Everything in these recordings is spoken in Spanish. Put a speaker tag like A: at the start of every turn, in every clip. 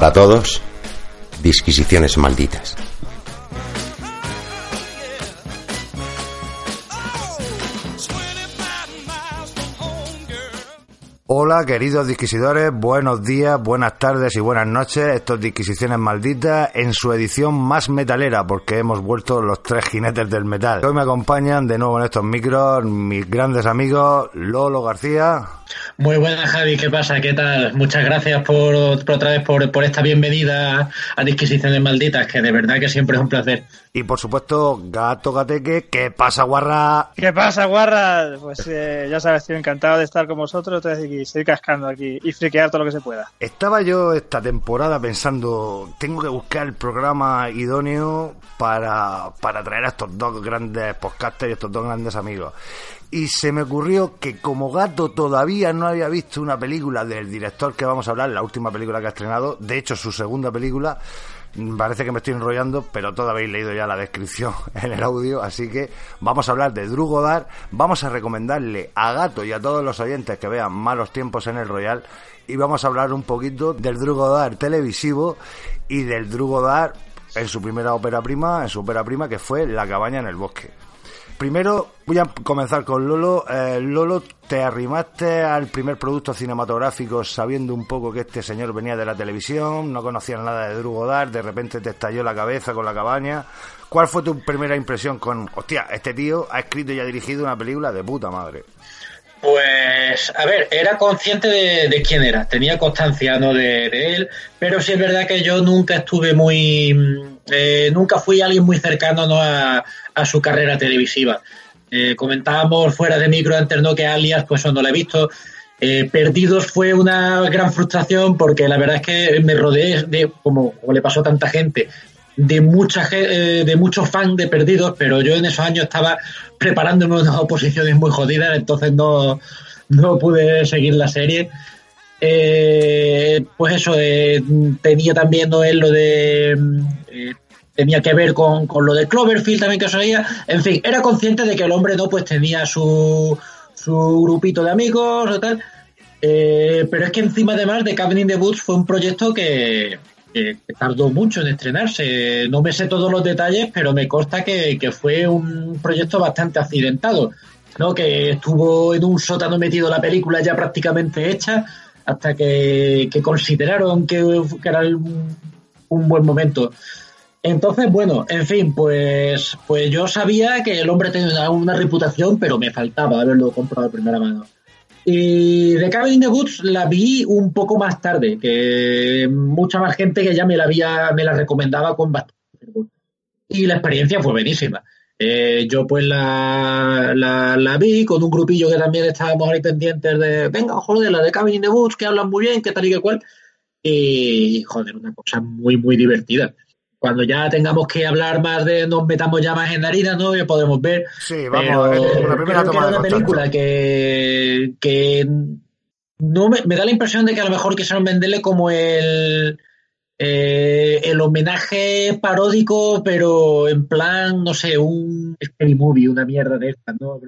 A: Para todos, disquisiciones malditas.
B: Queridos disquisidores, buenos días, buenas tardes y buenas noches. Estos Disquisiciones Malditas en su edición más metalera, porque hemos vuelto los tres jinetes del metal. Hoy me acompañan de nuevo en estos micros mis grandes amigos Lolo García.
C: Muy buenas, Javi, ¿qué pasa? ¿Qué tal? Muchas gracias por, otra vez por, esta bienvenida a Disquisiciones Malditas, que de verdad que siempre es un placer.
B: Y por supuesto, Gato Gateque, ¿qué pasa, guarra?
D: ¿Qué pasa, guarra? Pues eh, ya sabes, estoy encantado de estar con vosotros y estoy cascando aquí y friquear todo lo que se pueda.
B: Estaba yo esta temporada pensando, tengo que buscar el programa idóneo para, para traer a estos dos grandes podcasters y estos dos grandes amigos y se me ocurrió que como gato todavía no había visto una película del director que vamos a hablar, la última película que ha estrenado, de hecho su segunda película, parece que me estoy enrollando, pero todavía habéis leído ya la descripción en el audio, así que vamos a hablar de Drew Goddard, vamos a recomendarle a Gato y a todos los oyentes que vean Malos Tiempos en el Royal y vamos a hablar un poquito del Drew Goddard televisivo y del Drew Goddard en su primera ópera prima, en su ópera prima que fue La cabaña en el bosque. Primero voy a comenzar con Lolo. Eh, Lolo, te arrimaste al primer producto cinematográfico sabiendo un poco que este señor venía de la televisión, no conocías nada de Drew de repente te estalló la cabeza con la cabaña. ¿Cuál fue tu primera impresión con, hostia, este tío ha escrito y ha dirigido una película de puta madre?
C: Pues, a ver, era consciente de, quién era, tenía constancia ¿no? de, él, pero sí es verdad que yo nunca estuve muy, eh, nunca fui alguien muy cercano ¿no? a, su carrera televisiva. Eh, comentábamos fuera de micro antes ¿no? que Alias, pues no lo he visto. Eh, Perdidos fue una gran frustración porque la verdad es que me rodeé de, como, le pasó a tanta gente, de mucha eh, de muchos fans de Perdidos, pero yo en esos años estaba preparándome unas oposiciones muy jodidas, entonces no, no pude seguir la serie. pues eso, tenía también ¿no? lo de tenía que ver con, lo de Cloverfield también que sabía. En fin, era consciente de que el hombre no pues tenía su, su grupito de amigos o tal. Eh, pero es que encima además de Cabin in the Woods fue un proyecto que, tardó mucho en estrenarse. No me sé todos los detalles, pero me consta que, fue un proyecto bastante accidentado. ¿no? Que estuvo en un sótano metido la película ya prácticamente hecha hasta que, consideraron que, era un buen momento. Entonces, bueno, en fin, pues, pues yo sabía que el hombre tenía una reputación, pero me faltaba haberlo comprado de primera mano. Y The Cabin in the Woods la vi un poco más tarde, que mucha más gente que ya me la había, me la recomendaba con bastante. Y la experiencia fue buenísima. Eh, yo pues la, la, vi con un grupillo que también estábamos ahí pendientes de, venga, joder, la de Cabin in the Woods, que hablan muy bien, que tal y que cual. Y joder, una cosa muy, muy divertida cuando ya tengamos que hablar más de, nos metamos ya más en la harina, ¿no? Ya podemos ver.
B: Sí, vamos, Pero una primera
C: toma una película que, que no me, da la impresión de que a lo mejor quisieron venderle como el eh, el homenaje paródico, pero en plan, no sé, un scary movie, una mierda de esta, ¿no?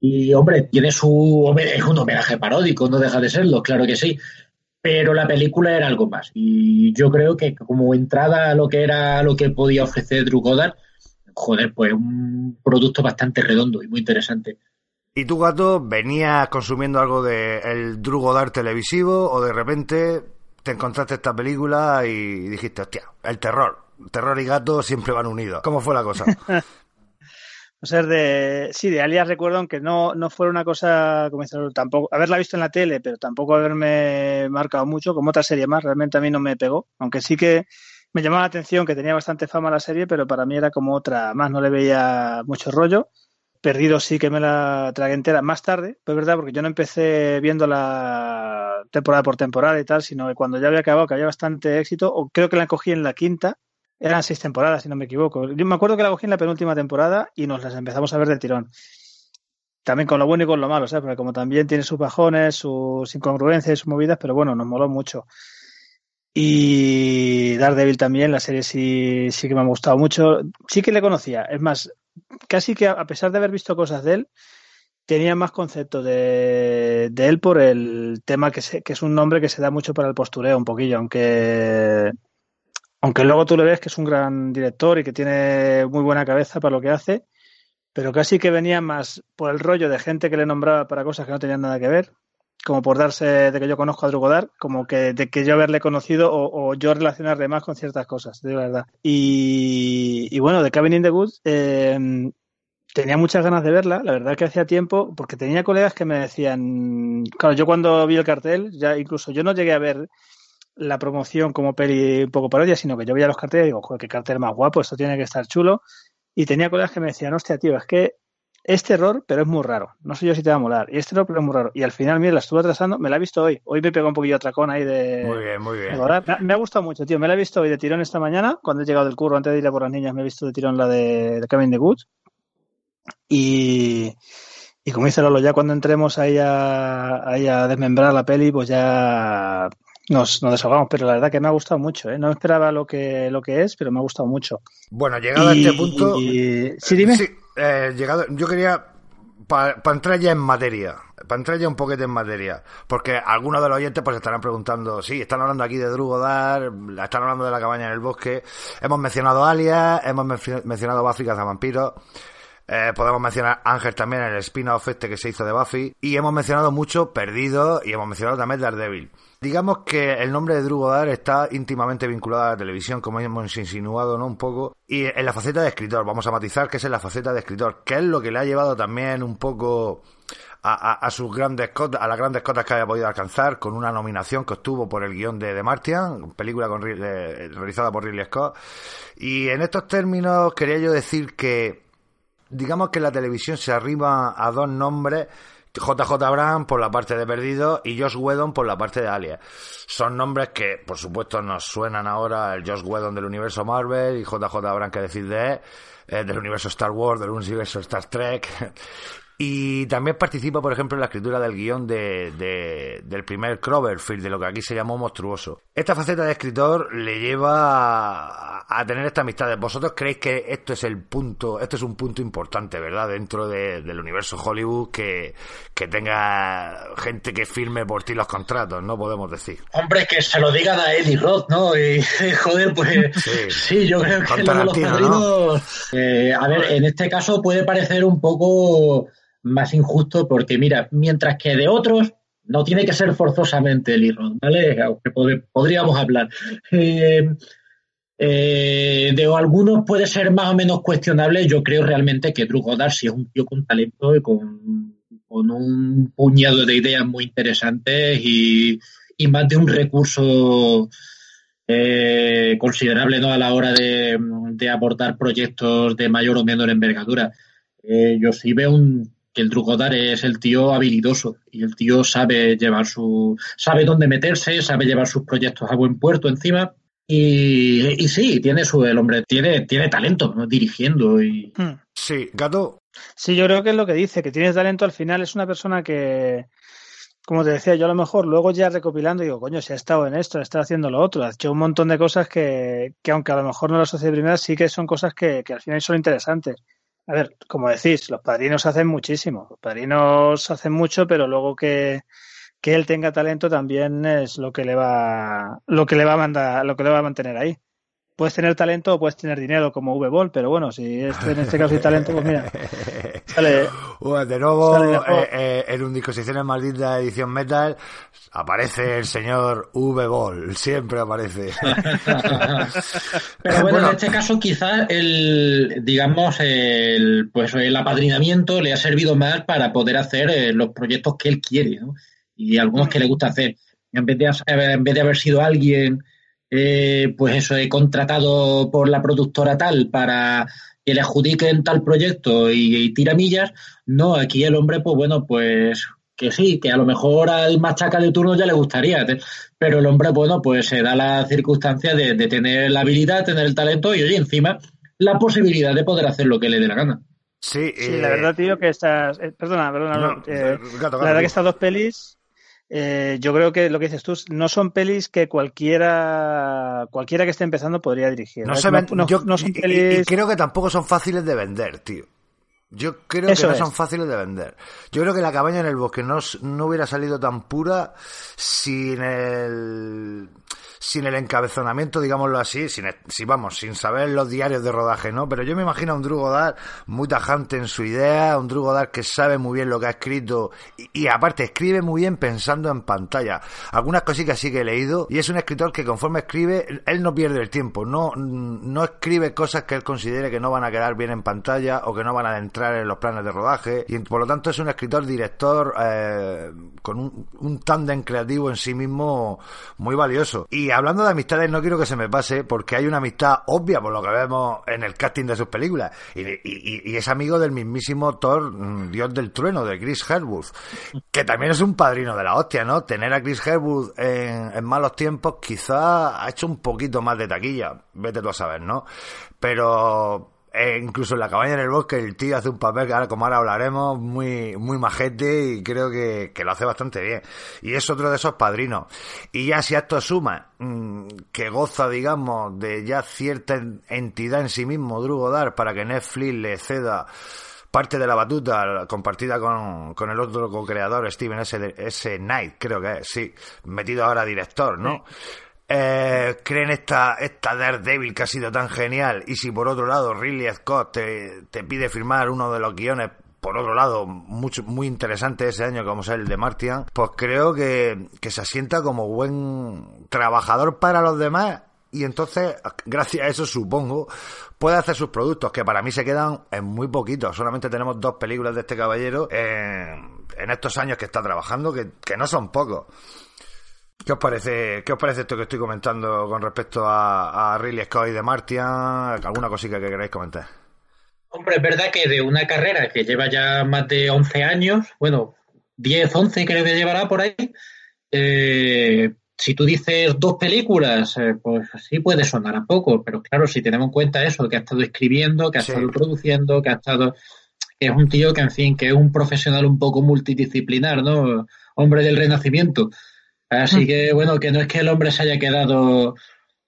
C: Y hombre, tiene su es un homenaje paródico, no deja de serlo, claro que sí pero la película era algo más. Y yo creo que como entrada a lo que era lo que podía ofrecer Drew Goddard, joder, pues un producto bastante redondo y muy interesante.
B: ¿Y tú, gato, venías consumiendo algo de el Drew Goddard televisivo o de repente te encontraste esta película y dijiste, hostia, el terror, terror y gato siempre van unidos? ¿Cómo fue la cosa?
D: O sea, de, sí, de Alias recuerdo, aunque no, no fuera una cosa, como tampoco, haberla visto en la tele, pero tampoco haberme marcado mucho, como otra serie más, realmente a mí no me pegó, aunque sí que me llamaba la atención que tenía bastante fama la serie, pero para mí era como otra más, no le veía mucho rollo. Perdido sí que me la tragué entera más tarde, pues verdad, porque yo no empecé viendo la temporada por temporada y tal, sino que cuando ya había acabado, que había bastante éxito, o creo que la cogí en la quinta, eran seis temporadas, si no me equivoco. Yo me acuerdo que la cogí en la penúltima temporada y nos las empezamos a ver del tirón. También con lo bueno y con lo malo, ¿sabes? Porque como también tiene sus bajones, sus incongruencias, sus movidas, pero bueno, nos moló mucho. Y Daredevil también, la serie sí, sí que me ha gustado mucho. Sí que le conocía. Es más, casi que a pesar de haber visto cosas de él, tenía más concepto de, de él por el tema que, que es un nombre que se da mucho para el postureo un poquillo, aunque aunque luego tú le ves que es un gran director y que tiene muy buena cabeza para lo que hace, pero casi que venía más por el rollo de gente que le nombraba para cosas que no tenían nada que ver, como por darse de que yo conozco a Drugodar, como que de que yo haberle conocido o, yo relacionarle más con ciertas cosas, de verdad. Y, bueno, de Cabin in the Woods, eh, tenía muchas ganas de verla, la verdad que hacía tiempo, porque tenía colegas que me decían, claro, yo cuando vi el cartel, ya incluso yo no llegué a ver la promoción como peli un poco parodia, sino que yo veía los carteles y digo, joder, qué cartel más guapo, esto tiene que estar chulo. Y tenía colegas que me decían, hostia, tío, es que este error, pero es muy raro. No sé yo si te va a molar. Y este error, pero es muy raro. Y al final, mira, la estuve atrasando, me la he visto hoy. Hoy me pegó un poquillo atracón ahí de.
B: Muy bien, muy bien.
D: Me, ha gustado mucho, tío. Me la he visto hoy de tirón esta mañana, cuando he llegado del curro, antes de ir a por las niñas, me he visto de tirón la de, de Kevin de Good. Y, y como dice Lolo, ya cuando entremos ahí a, ahí a desmembrar la peli, pues ya nos, nos, desahogamos, pero la verdad que me ha gustado mucho, ¿eh? No esperaba lo que, lo que es, pero me ha gustado mucho.
B: Bueno, llegado a este punto...
D: Sí, dime. Sí,
B: eh, llegado, yo quería, para entrar ya en materia, para entrar ya un poquito en materia, porque algunos de los oyentes pues estarán preguntando, sí, están hablando aquí de Drugodar, están hablando de la cabaña en el bosque, hemos mencionado Alias, hemos mencionado Buffy vampiros eh, podemos mencionar Ángel también, el spin-off este que se hizo de Buffy. Y hemos mencionado mucho Perdido y hemos mencionado también Daredevil. Digamos que el nombre de Drew está íntimamente vinculado a la televisión, como hemos insinuado, ¿no? Un poco. Y en la faceta de escritor, vamos a matizar que es en la faceta de escritor, que es lo que le ha llevado también un poco a, sus grandes cotas, a las grandes cotas que haya podido alcanzar, con una nominación que obtuvo por el guion de The Martian, película con, realizada por Ridley Scott. Y en estos términos quería yo decir que digamos que la televisión se arriba a dos nombres JJ Abrams por la parte de Perdido y Josh Whedon por la parte de Alias. Son nombres que, por supuesto, nos suenan ahora el Josh Whedon del universo Marvel y JJ Abrams que decir de eh, del universo Star Wars, del universo Star Trek. Y también participa, por ejemplo, en la escritura del guion de, de, del primer Cloverfield, de lo que aquí se llamó Monstruoso. Esta faceta de escritor le lleva a, tener esta amistad. ¿Vosotros creéis que esto es el punto, esto es un punto importante, verdad, dentro del universo Hollywood, que, que tenga gente que firme por ti los contratos, no podemos decir?
C: Hombre, que se lo digan a Eli Roth, ¿no? Y joder, pues sí, yo creo que lo de los padrinos... Eh, a ver, en este caso puede parecer un poco más injusto porque, mira, mientras que de otros no tiene que ser forzosamente el IROD, ¿vale? Aunque podríamos hablar. Eh, eh, de algunos puede ser más o menos cuestionable. Yo creo realmente que Drew Goddard sí es un tío con talento y con, un puñado de ideas muy interesantes y, más de un recurso eh, considerable ¿no? a la hora de, aportar proyectos de mayor o menor envergadura. yo sí veo un el Drugodar es el tío habilidoso y el tío sabe llevar su, sabe dónde meterse, sabe llevar sus proyectos a buen puerto encima. Y, sí, tiene su, el hombre tiene, tiene talento dirigiendo y.
B: Hmm. Sí, gato.
D: Sí, yo creo que es lo que dice, que tienes talento al final, es una persona que, como te decía, yo a lo mejor luego ya recopilando digo, coño, si ha estado en esto, ha estado haciendo lo otro, ha hecho un montón de cosas que, que aunque a lo mejor no las asocie primero, sí que son cosas que, que al final son interesantes. A ver, como decís, los padrinos hacen muchísimo. Los padrinos hacen mucho, pero luego que, que él tenga talento también es lo que le va, lo que le va a mandar, lo que le va a mantener ahí puedes tener talento o puedes tener dinero como V-Ball, pero bueno, si este, en este caso hay talento, pues mira,
B: sale. de nuevo, eh, eh, en un disposiciones maldita edición metal aparece el señor V-Ball, siempre aparece.
C: pero bueno, en este caso quizás el, digamos, el, pues el apadrinamiento le ha servido más para poder hacer eh, los proyectos que él quiere, ¿no? Y algunos que le gusta hacer. En vez de, en vez de haber sido alguien eh, pues eso, he contratado por la productora tal para que le adjudiquen tal proyecto y, tiramillas. No, aquí el hombre, pues bueno, pues que sí, que a lo mejor al machaca de turno ya le gustaría, pero el hombre, bueno, pues se da la circunstancia de, tener la habilidad, tener el talento y, oye, encima, la posibilidad de poder hacer lo que le dé la gana.
D: Sí, la verdad, tío, que estas. Eh, perdona, perdona. Eh, la verdad que estas dos pelis eh, yo creo que lo que dices tú no son pelis que cualquiera cualquiera que esté empezando podría dirigir.
B: No, son pelis... y, creo que tampoco son fáciles de vender, tío. Yo creo que no son fáciles de vender. Yo creo que la cabaña en el bosque no, no hubiera salido tan pura sin el sin el encabezonamiento, digámoslo así, sin, si vamos, sin saber los diarios de rodaje, ¿no? Pero yo me imagino a un Drugodar muy tajante en su idea, un Drugodar que sabe muy bien lo que ha escrito y, aparte escribe muy bien pensando en pantalla. Algunas cositas sí que he leído y es un escritor que conforme escribe, él no pierde el tiempo, no, no escribe cosas que él considere que no van a quedar bien en pantalla o que no van a entrar en los planes de rodaje y por lo tanto es un escritor director eh, con un, un tándem creativo en sí mismo muy valioso. Y hablando de amistades, no quiero que se me pase, porque hay una amistad obvia por lo que vemos en el casting de sus películas. Y, es amigo del mismísimo Thor, mm, Dios del Trueno, de Chris Herwood, que también es un padrino de la hostia, ¿no? Tener a Chris Herwood en, malos tiempos quizá ha hecho un poquito más de taquilla, vete tú a saber, ¿no? Pero eh, incluso en la cabaña en el bosque el tío hace un papel que ahora como ahora hablaremos muy muy majete y creo que, lo hace bastante bien y es otro de esos padrinos y ya si a esto suma mm, que goza digamos de ya cierta entidad en sí mismo Drugo Dar para que Netflix le ceda parte de la batuta compartida con, con el otro co-creador Steven S. S. Knight creo que es sí metido ahora director ¿no? Eh, creen esta, esta Daredevil que ha sido tan genial y si por otro lado Ridley Scott te, pide firmar uno de los guiones por otro lado, mucho, muy interesante ese año como es el de Martian, pues creo que, que se asienta como buen trabajador para los demás y entonces, gracias a eso, supongo, puede hacer sus productos, que para mí se quedan en muy poquitos. Solamente tenemos dos películas de este caballero en, en estos años que está trabajando, que, que no son pocos. ¿Qué os parece, qué os parece esto que estoy comentando con respecto a, a Ridley Scott y de Martian? ¿Alguna cosita que queráis comentar?
C: Hombre, es verdad que de una carrera que lleva ya más de 11 años, bueno, 10, 11 creo que llevará por ahí, eh, si tú dices dos películas, eh, pues sí puede sonar a poco, pero claro, si tenemos en cuenta eso, que ha estado escribiendo, que ha estado produciendo, que ha estado... que es un tío que, en fin, que es un profesional un poco multidisciplinar, ¿no? Hombre del renacimiento. Así mm. que, bueno, que no es que el hombre se haya quedado.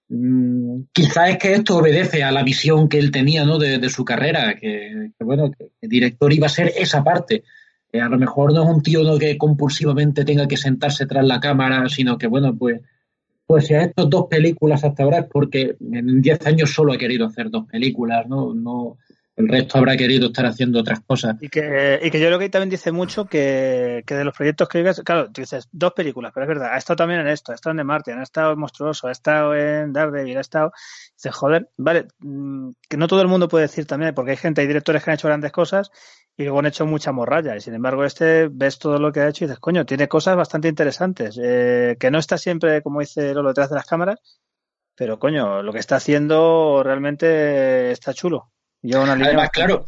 C: Mm, quizás es que esto obedece a la visión que él tenía ¿no? de, su carrera, que, bueno, que el director iba a ser esa parte. a lo mejor no es un tío ¿no? que compulsivamente tenga que sentarse tras la cámara, sino que, bueno, pues, pues si ha hecho dos películas hasta ahora es porque en 10 años solo ha querido hacer dos películas, ¿no? no el resto habrá querido estar haciendo otras cosas.
D: Y que, y que yo creo que también dice mucho que, de los proyectos que digas, claro, dices dos películas, pero es verdad, ha estado también en esto, ha estado en The Martian, ha estado en Monstruoso, ha estado en Daredevil, ha estado. Dices, joder, vale, mm, que no todo el mundo puede decir también, porque hay gente, hay directores que han hecho grandes cosas y luego han hecho mucha morralla. Y sin embargo, este ves todo lo que ha hecho y dices, coño, tiene cosas bastante interesantes, eh, que no está siempre, como dice Lolo, detrás de las cámaras, pero coño, lo que está haciendo realmente está chulo.
C: Además, claro,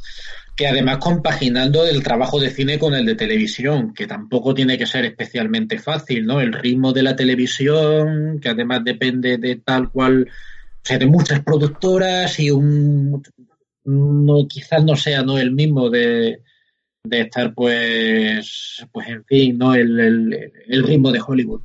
C: que además compaginando el trabajo de cine con el de televisión, que tampoco tiene que ser especialmente fácil, ¿no? El ritmo de la televisión, que además depende de tal cual, o sea, de muchas productoras y un no quizás no sea no el mismo de, de estar pues pues en fin, ¿no? El, el, el ritmo de Hollywood.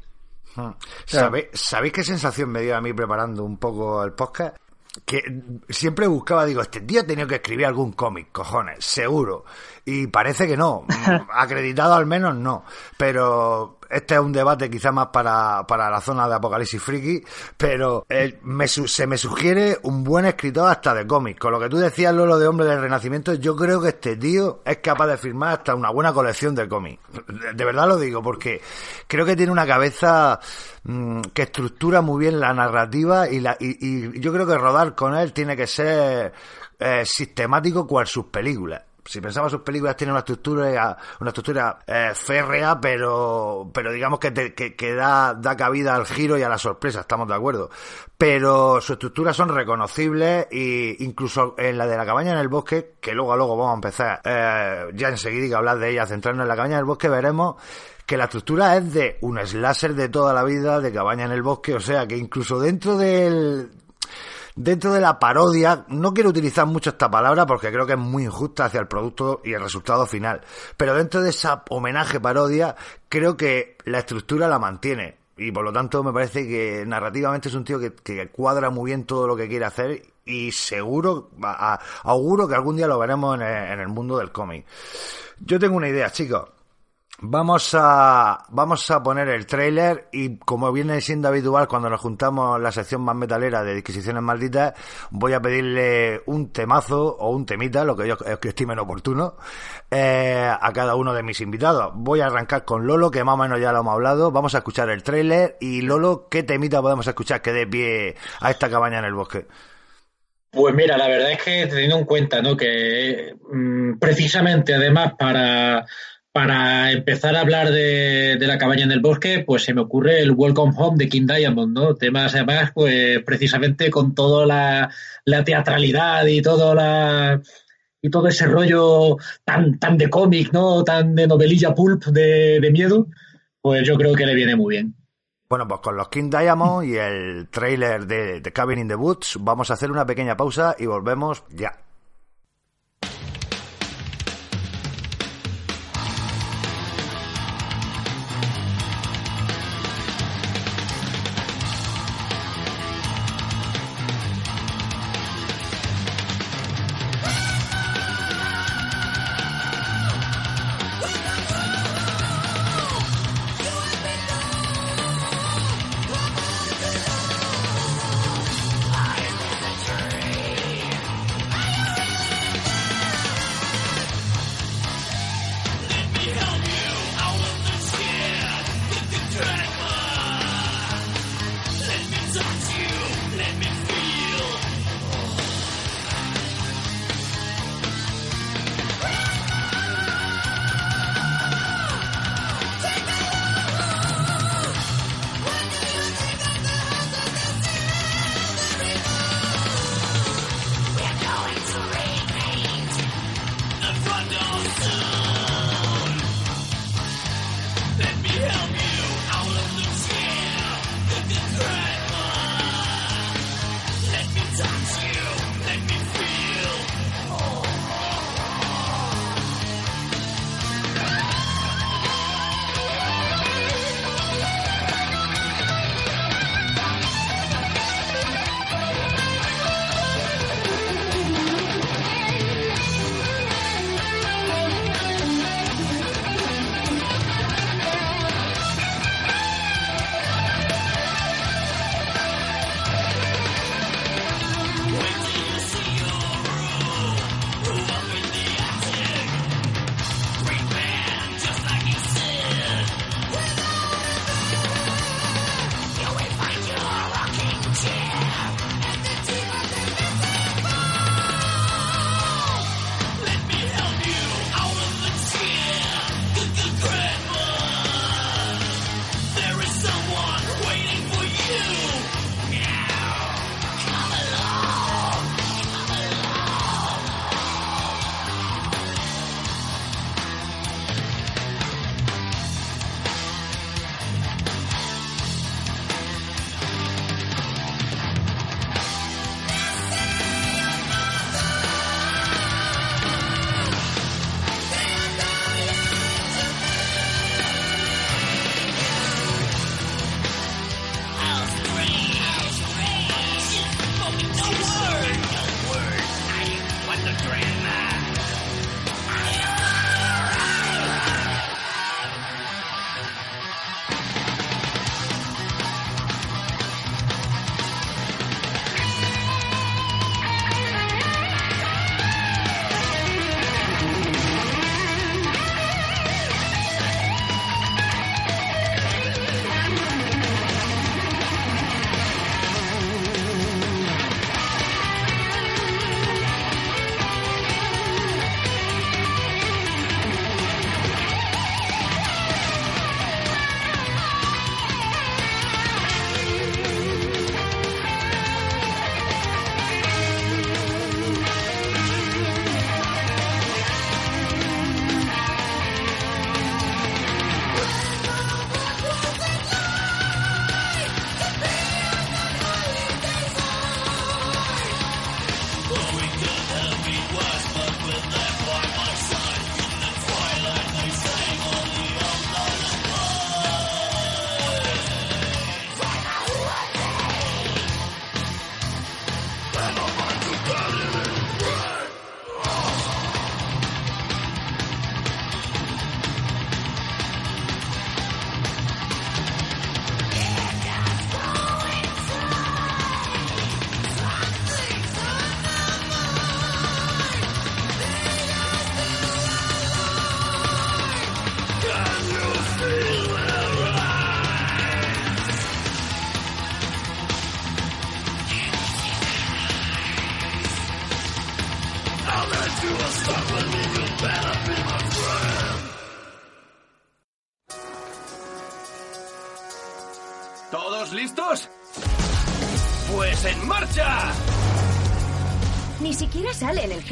B: Hmm. ¿Sabéis, ¿Sabéis qué sensación me dio a mí preparando un poco el podcast? Que siempre buscaba, digo, este tío ha tenido que escribir algún cómic, cojones, seguro. Y parece que no, acreditado al menos no. Pero este es un debate quizá más para, para la zona de Apocalipsis Friki, pero eh, se me sugiere un buen escritor hasta de cómics. Con lo que tú decías, Lolo, de Hombre del Renacimiento, yo creo que este tío es capaz de firmar hasta una buena colección de cómics. De verdad lo digo, porque creo que tiene una cabeza mm, que estructura muy bien la narrativa y, la, y, yo creo que rodar con él tiene que ser eh, sistemático cual sus películas si pensamos sus películas tienen una estructura una estructura eh, férrea pero pero digamos que, que, da, da cabida al giro y a la sorpresa estamos de acuerdo. Pero sus estructuras son reconocibles e incluso en la de la cabaña en el bosque que luego a luego vamos a empezar eh, ya enseguida a hablar de ella centrarnos en la cabaña en el bosque veremos que la estructura es de un slasher de toda la vida de cabaña en el bosque o sea que incluso dentro del dentro de la parodia, no quiero utilizar mucho esta palabra porque creo que es muy injusta hacia el producto y el resultado final, pero dentro de esa homenaje parodia, creo que la estructura la mantiene. Y por lo tanto me parece que narrativamente es un tío que, cuadra muy bien todo lo que quiere hacer y seguro, auguro que algún día lo veremos en el mundo del cómic. Yo tengo una idea, chicos. Vamos a, vamos a poner el trailer y como viene siendo habitual cuando nos juntamos la sección más metalera de Disquisiciones Malditas, voy a pedirle un temazo o un temita, lo que yo estimen oportuno, eh, a cada uno de mis invitados. Voy a arrancar con Lolo, que más o menos ya lo hemos hablado. Vamos a escuchar el trailer y Lolo, ¿qué temita podemos escuchar que dé pie a esta cabaña en el bosque?
C: Pues mira, la verdad es que teniendo en cuenta ¿no? que mm, precisamente además para para empezar a hablar de, la cabaña en el bosque, pues se me ocurre el Welcome Home de King Diamond, ¿no? Temas además, pues precisamente con toda la, teatralidad y todo la y todo ese rollo tan, tan de cómic, ¿no? Tan de novelilla pulp de, miedo, pues yo creo que le viene muy bien.
B: Bueno, pues con los King Diamond y el trailer de, de Cabin in the Woods vamos a hacer una pequeña pausa y volvemos ya.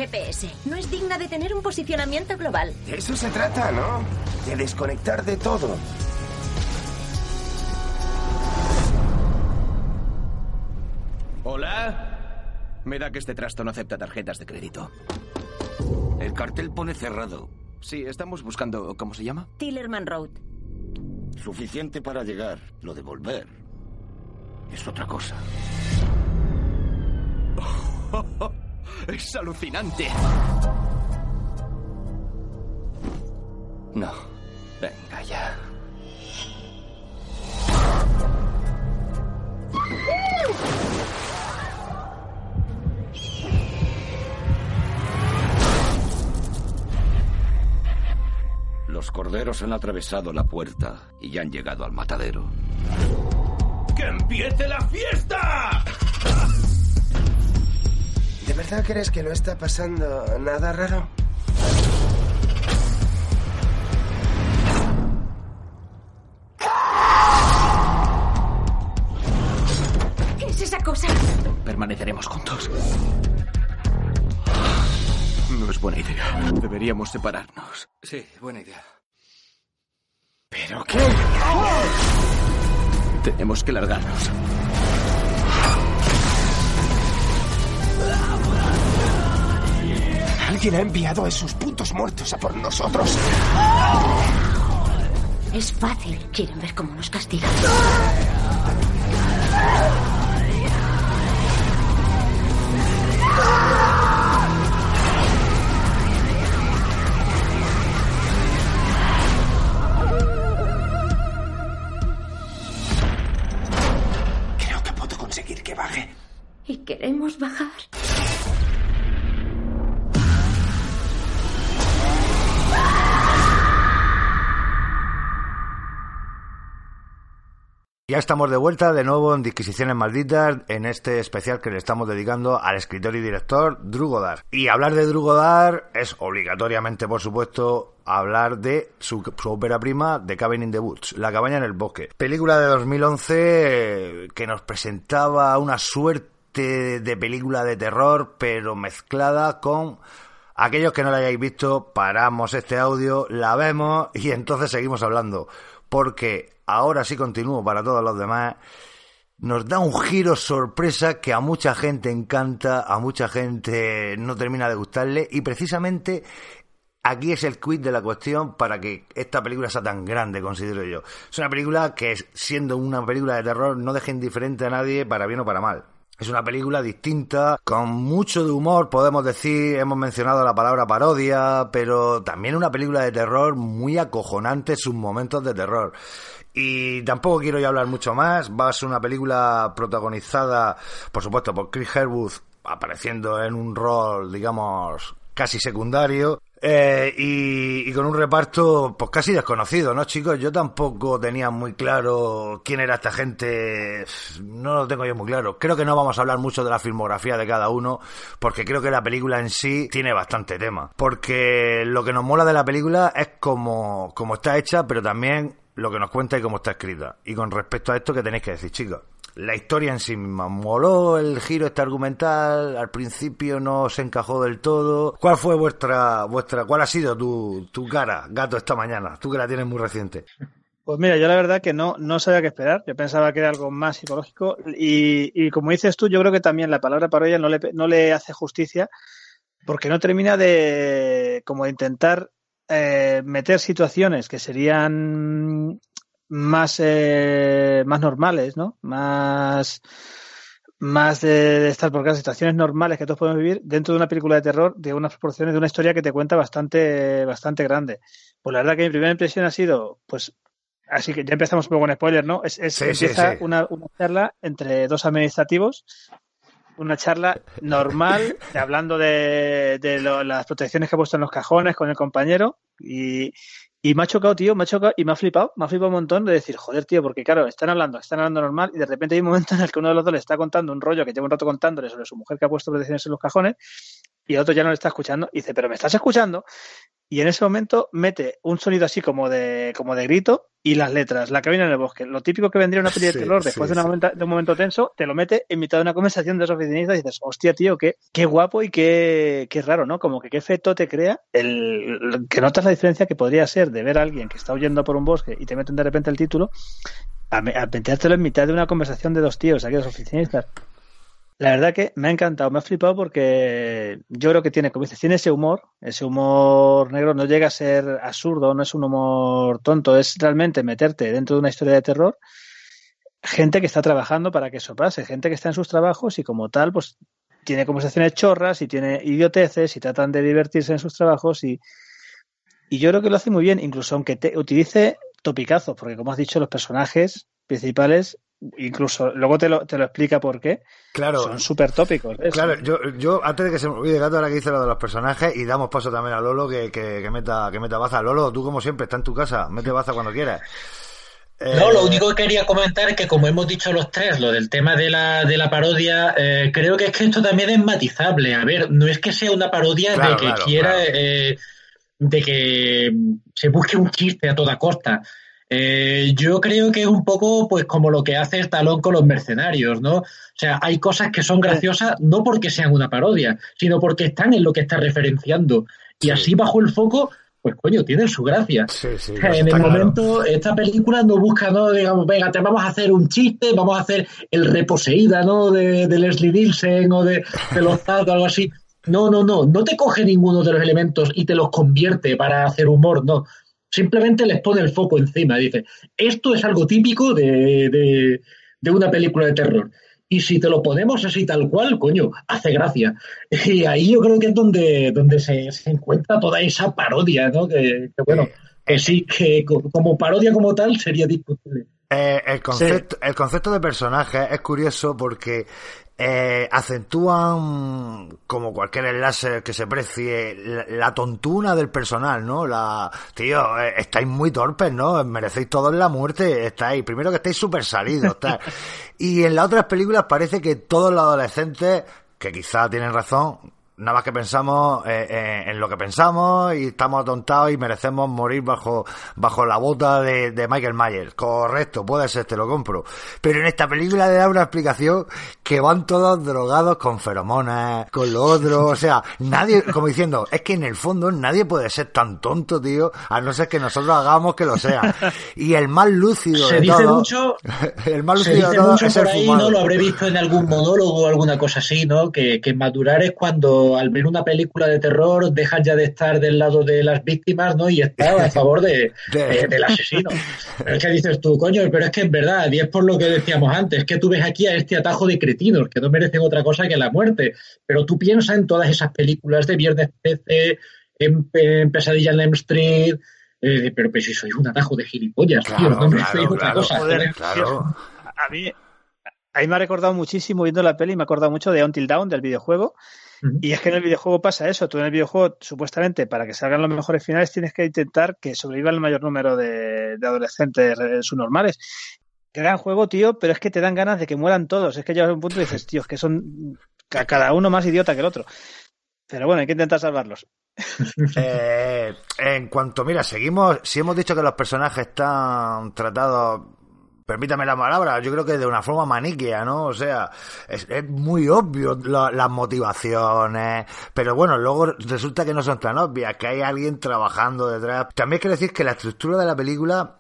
E: GPS. No es digna de tener un posicionamiento global.
F: De eso se trata, ¿no? De desconectar de todo.
G: Hola. Me da que este trasto no acepta tarjetas de crédito.
F: El cartel pone cerrado.
G: Sí, estamos buscando. ¿Cómo se llama?
E: Tillerman Road.
F: Suficiente para llegar. Lo de volver es otra cosa.
G: Es alucinante. No. Venga ya.
F: Los corderos han atravesado la puerta y ya han llegado al matadero.
G: ¡Que empiece la fiesta!
H: ¿De verdad crees que no está pasando nada raro?
E: ¿Qué es esa cosa?
G: Permaneceremos juntos. No es buena idea. Deberíamos separarnos. Sí, buena idea.
H: ¿Pero qué?
G: Tenemos que largarnos.
H: Alguien ha enviado a esos putos muertos a por nosotros.
E: Es fácil. Quieren ver cómo nos castigan. Y queremos bajar.
B: Ya estamos de vuelta de nuevo en Disquisiciones Malditas, en este especial que le estamos dedicando al escritor y director Drugodar. Y hablar de Drugodar es obligatoriamente, por supuesto, hablar de su, su ópera prima The Cabin in the Woods, La cabaña en el bosque. Película de 2011 eh, que nos presentaba una suerte de película de terror, pero mezclada con aquellos que no la hayáis visto, paramos este audio, la vemos y entonces seguimos hablando. Porque ahora sí continúo para todos los demás, nos da un giro sorpresa que a mucha gente encanta, a mucha gente no termina de gustarle y precisamente aquí es el quid de la cuestión para que esta película sea tan grande, considero yo. Es una película que siendo una película de terror no deja indiferente a nadie para bien o para mal. Es una película distinta, con mucho de humor, podemos decir, hemos mencionado la palabra parodia, pero también una película de terror muy acojonante sus momentos de terror. Y tampoco quiero ya hablar mucho más, va a ser una película protagonizada, por supuesto, por Chris Herwood, apareciendo en un rol, digamos, casi secundario, eh, y, y, con un reparto pues casi desconocido, ¿no, chicos? Yo tampoco tenía muy claro quién era esta gente, no lo tengo yo muy claro. Creo que no vamos a hablar mucho de la filmografía de cada uno, porque creo que la película en sí tiene bastante tema. Porque lo que nos mola de la película es como, como está hecha, pero también lo que nos cuenta y cómo está escrita. Y con respecto a esto, ¿qué tenéis que decir, chicos? La historia en sí misma. Moló el giro este argumental, al principio no se encajó del todo. ¿Cuál fue vuestra, vuestra, cuál ha sido tu, tu cara, gato, esta mañana? Tú que la tienes muy reciente.
D: Pues mira, yo la verdad que no, no sabía qué esperar. Yo pensaba que era algo más psicológico. Y, y como dices tú, yo creo que también la palabra parodia no le, no le hace justicia porque no termina de como de intentar eh, meter situaciones que serían más, eh, más normales, ¿no? Más, más de, de estas porque situaciones normales que todos podemos vivir dentro de una película de terror de unas proporciones de una historia que te cuenta bastante, bastante grande. Pues la verdad que mi primera impresión ha sido, pues, así que ya empezamos un poco con spoiler, ¿no? Es, es
B: Sí,
D: empieza
B: sí, sí.
D: Una, una charla entre dos administrativos, una charla normal, hablando de, de lo- las protecciones que ha puesto en los cajones con el compañero y, y me ha chocado, tío, me ha chocado y me ha flipado, me ha flipado un montón de decir, joder, tío, porque claro, están hablando, están hablando normal y de repente hay un momento en el que uno de los dos le está contando un rollo que lleva un rato contándole sobre su mujer que ha puesto protecciones en los cajones y el otro ya no le está escuchando, y dice, pero ¿me estás escuchando? Y en ese momento mete un sonido así como de, como de grito y las letras, la cabina en el bosque. Lo típico que vendría una peli de
B: Sí,
D: terror
B: sí,
D: después de, una momenta- de un momento tenso, te lo mete en mitad de una conversación de los oficinistas y dices, hostia, tío, qué, qué guapo y qué, qué raro, ¿no? Como que qué efecto te crea el que notas la diferencia que podría ser de ver a alguien que está huyendo por un bosque y te meten de repente el título a, a metértelo en mitad de una conversación de dos tíos, aquellos oficinistas. La verdad que me ha encantado, me ha flipado porque yo creo que tiene, como dices, tiene ese humor, ese humor negro, no llega a ser absurdo, no es un humor tonto, es realmente meterte dentro de una historia de terror, gente que está trabajando para que eso pase, gente que está en sus trabajos y como tal, pues tiene conversaciones chorras y tiene idioteces y tratan de divertirse en sus trabajos y, y yo creo que lo hace muy bien, incluso aunque te utilice topicazos, porque como has dicho, los personajes principales, incluso luego te lo, te lo explica por qué,
B: Claro.
D: son súper tópicos. ¿ves?
B: Claro, yo, yo antes de que se me olvide Gato, ahora que dice lo de los personajes, y damos paso también a Lolo que, que, que meta, que meta baza. Lolo, tú como siempre, está en tu casa, mete baza cuando quieras. Eh,
C: No, lo único que quería comentar es que como hemos dicho los tres, lo del tema de la, de la parodia, eh, creo que es que esto también es matizable. A ver, no es que sea una parodia
B: Claro,
C: de que
B: claro,
C: quiera,
B: claro.
C: eh, de que se busque un chiste a toda costa. Eh, yo creo que es un poco pues como lo que hace Stallone con los mercenarios, ¿no? O sea, hay cosas que son graciosas no porque sean una parodia, sino porque están en lo que está referenciando. Y
B: Sí.
C: así bajo el foco, pues coño, tienen su gracia.
B: Sí, sí,
C: en el
B: claro.
C: momento, esta película no busca, no, digamos, venga, te vamos a hacer un chiste, vamos a hacer el reposeída, ¿no? De, de Leslie Nielsen o de, de los Zaz o algo así. No, no, no, no te coge ninguno de los elementos y te los convierte para hacer humor, no. Simplemente les pone el foco encima. Dice, esto es algo típico de, de, de una película de terror. Y si te lo ponemos así tal cual, coño, hace gracia. Y ahí yo creo que es donde, donde se, se encuentra toda esa parodia, ¿no? Que, que bueno, que sí, que co- como parodia como tal sería discutible.
B: Eh, el, concepto, el concepto de personaje es curioso porque eh, acentúan, como cualquier enlace que se precie, la, la tontuna del personal, ¿no? La, tío, eh, estáis muy torpes, ¿no? Merecéis todos la muerte, estáis, primero que estáis súper salidos, tal. Y en las otras películas parece que todos los adolescentes, que quizá tienen razón, nada más que pensamos eh, eh, en lo que pensamos y estamos atontados y merecemos morir bajo, bajo la bota de, de Michael Myers. Correcto, puede ser, te lo compro. Pero en esta película le da una explicación que van todos drogados con feromonas, con lo otro, o sea, nadie, como diciendo, es que en el fondo nadie puede ser tan tonto, tío, a no ser que nosotros hagamos que lo sea. Y el más lúcido
C: Se
B: de
C: dice mucho,
B: el más
C: se
B: lúcido de es
C: por
B: el
C: ahí,
B: fumado.
C: ¿no? Lo habré visto en algún monólogo o alguna cosa así, ¿no? Que, que madurar es cuando al ver una película de terror dejas ya de estar del lado de las víctimas, ¿no? Y estás a favor de,
B: De-
C: del asesino. Pero es que dices tú, coño, pero es que es verdad, y es por lo que decíamos antes, que tú ves aquí a este atajo de cretinos que no merecen otra cosa que la muerte. Pero tú piensas en todas esas películas de Viernes 13, en, en Pesadilla en Elm Street, eh, pero pues si soy un atajo de gilipollas, tío,
B: Claro,
C: no merecéis
B: claro,
C: otra
B: claro,
C: cosa.
D: joder.
B: Claro.
D: A mí, a mí me ha recordado muchísimo viendo la peli, me ha acordado mucho de Until Dawn, del videojuego. Y es que en el videojuego pasa eso. Tú en el videojuego, supuestamente, para que salgan los mejores finales, tienes que intentar que sobreviva el mayor número de, de adolescentes subnormales. Gran juego, tío, pero es que te dan ganas de que mueran todos. Es que llegas a un punto y dices, tío, es que son ca- cada uno más idiota que el otro. Pero bueno, hay que intentar salvarlos.
B: Eh, en cuanto, mira, seguimos, si hemos dicho que los personajes están tratados, permítame la palabra, yo creo que de una forma maniquea, ¿no? O sea, es, es muy obvio la- las motivaciones, pero bueno, luego resulta que no son tan obvias, que hay alguien trabajando detrás. También quiero decir que la estructura de la película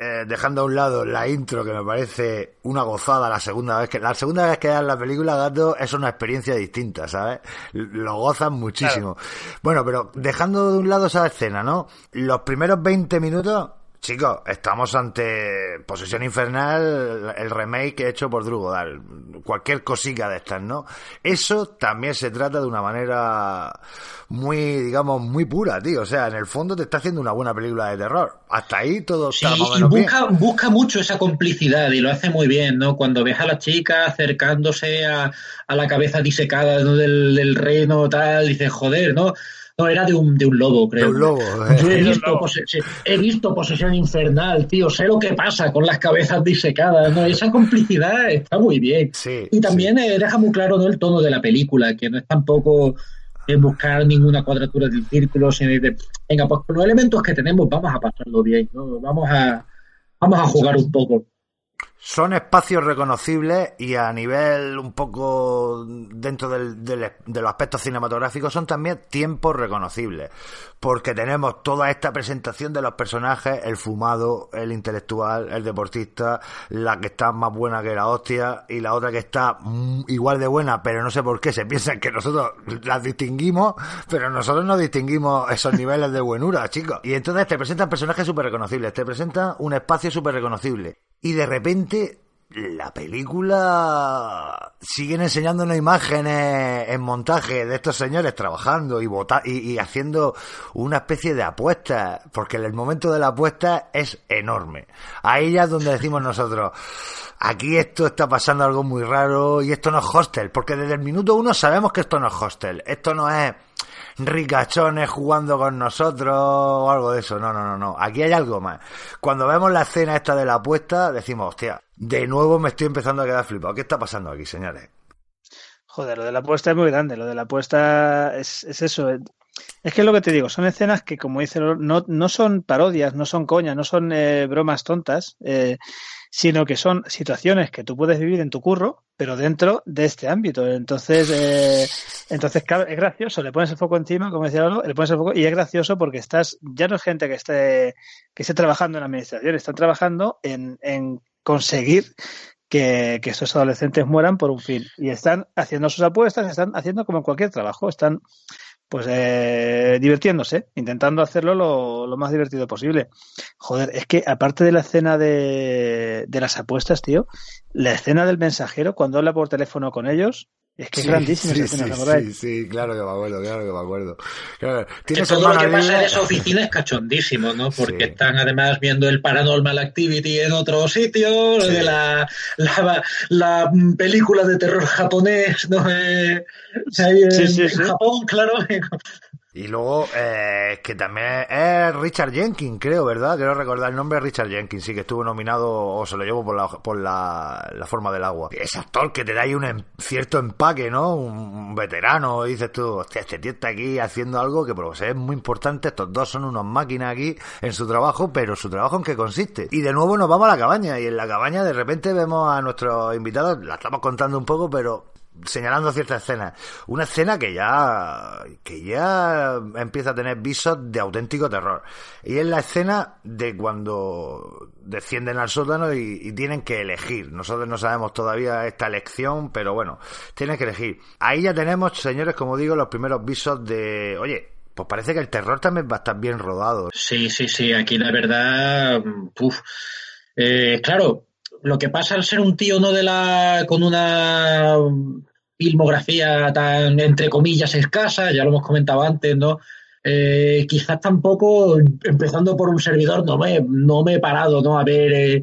B: eh, dejando a un lado la intro que me parece una gozada la segunda vez que la segunda vez que das la película gato es una experiencia distinta sabes lo gozan muchísimo bueno pero dejando de un lado esa escena no los primeros 20 minutos Chicos, estamos ante Posesión Infernal, el remake hecho por Drew Goddard. Cualquier cosica de estas, ¿no? Eso también se trata de una manera muy, digamos, muy pura, tío. O sea, en el fondo te está haciendo una buena película de terror. Hasta ahí todo
C: Sí,
B: está más o
C: y
B: menos bien.
C: busca, busca mucho esa complicidad y lo hace muy bien, ¿no? Cuando ves a la chica acercándose a, a la cabeza disecada ¿no? del, del reino, tal, dices, joder, ¿no? No, era de un, de un lobo, creo.
B: De un lobo,
C: Yo
B: eh.
C: he visto, pose- sí, he visto posesión infernal, tío. Sé lo que pasa con las cabezas disecadas, ¿no? Esa complicidad está muy bien.
B: Sí,
C: Y también eh, deja muy claro ¿no? el tono de la película, que no es tampoco buscar ninguna cuadratura del círculo, sino de, venga, pues con los elementos que tenemos vamos a pasarlo bien, ¿no? Vamos a, vamos a jugar un poco.
B: Son espacios reconocibles y a nivel un poco dentro del, del, de los aspectos cinematográficos son también tiempos reconocibles. Porque tenemos toda esta presentación de los personajes, el fumado, el intelectual, el deportista, la que está más buena que la hostia y la otra que está igual de buena, pero no sé por qué se piensan que nosotros las distinguimos, pero nosotros no distinguimos esos niveles de buenura, chicos. Y entonces te presentan personajes súper reconocibles, te presentan un espacio súper reconocible y de repente la película siguen enseñándonos imágenes en montaje de estos señores trabajando y, vota y, y, haciendo una especie de apuesta, porque el momento de la apuesta es enorme. Ahí ya es donde decimos nosotros, aquí esto está pasando algo muy raro y esto no es hostel, porque desde el minuto uno sabemos que esto no es hostel, esto no es ricachones jugando con nosotros o algo de eso. No, no, no, no. Aquí hay algo más. Cuando vemos la escena esta de la apuesta, decimos, hostia, de nuevo me estoy empezando a quedar flipado. ¿Qué está pasando aquí, señores?
D: Joder, lo de la apuesta es muy grande. Lo de la apuesta es, es eso. Es que es lo que te digo, son escenas que, como dice, no, no son parodias, no son coñas, no son eh, bromas tontas, eh, sino que son situaciones que tú puedes vivir en tu curro, pero dentro de este ámbito. Entonces, eh, entonces es gracioso, le pones el foco encima, como decía Lolo, le pones el foco y es gracioso porque estás, ya no es gente que esté, que esté trabajando en la administración, están trabajando en, en conseguir que, que, estos adolescentes mueran por un fin. Y están haciendo sus apuestas, están haciendo como en cualquier trabajo, están pues eh, divirtiéndose, intentando hacerlo lo, más divertido posible. Joder, es que aparte de la escena de las apuestas, tío, la escena del mensajero cuando habla por teléfono con ellos, es que es
B: sí,
D: grandísima
B: sí,
D: esa escena,
B: sí,
D: ¿verdad?
B: sí, sí, claro que me acuerdo, claro que me acuerdo. Claro,
C: que todo lo que pasa en esa oficina es cachondísimo, ¿no? Porque sí. están además viendo el Paranormal Activity en otro sitio, sí. de la, la, la, película de terror japonés, ¿no? Eh, en, en Japón, claro.
B: Y luego, eh, que también es Richard Jenkins, creo, ¿verdad? Quiero recordar el nombre de Richard Jenkins, sí, que estuvo nominado o se lo llevo por la, por la, la forma del agua. Ese actor que te da ahí un em, cierto empaque, ¿no? Un, veterano, dices tú, este tío está aquí haciendo algo que pues, es muy importante, estos dos son unos máquinas aquí en su trabajo, pero su trabajo en qué consiste. Y de nuevo nos vamos a la cabaña, y en la cabaña de repente vemos a nuestros invitados, la estamos contando un poco, pero señalando ciertas escenas. Una escena que ya que ya empieza a tener visos de auténtico terror. Y es la escena de cuando descienden al sótano y, y, tienen que elegir. Nosotros no sabemos todavía esta elección, pero bueno, tienen que elegir. Ahí ya tenemos, señores, como digo, los primeros visos de, oye, pues parece que el terror también va a estar bien rodado.
C: Sí, sí, sí, aquí la verdad, puf. Eh, claro, lo que pasa al ser un tío no de la con una filmografía tan entre comillas escasa, ya lo hemos comentado antes, ¿no? Eh, quizás tampoco, empezando por un servidor, no me, no me he parado ¿no? a ver eh,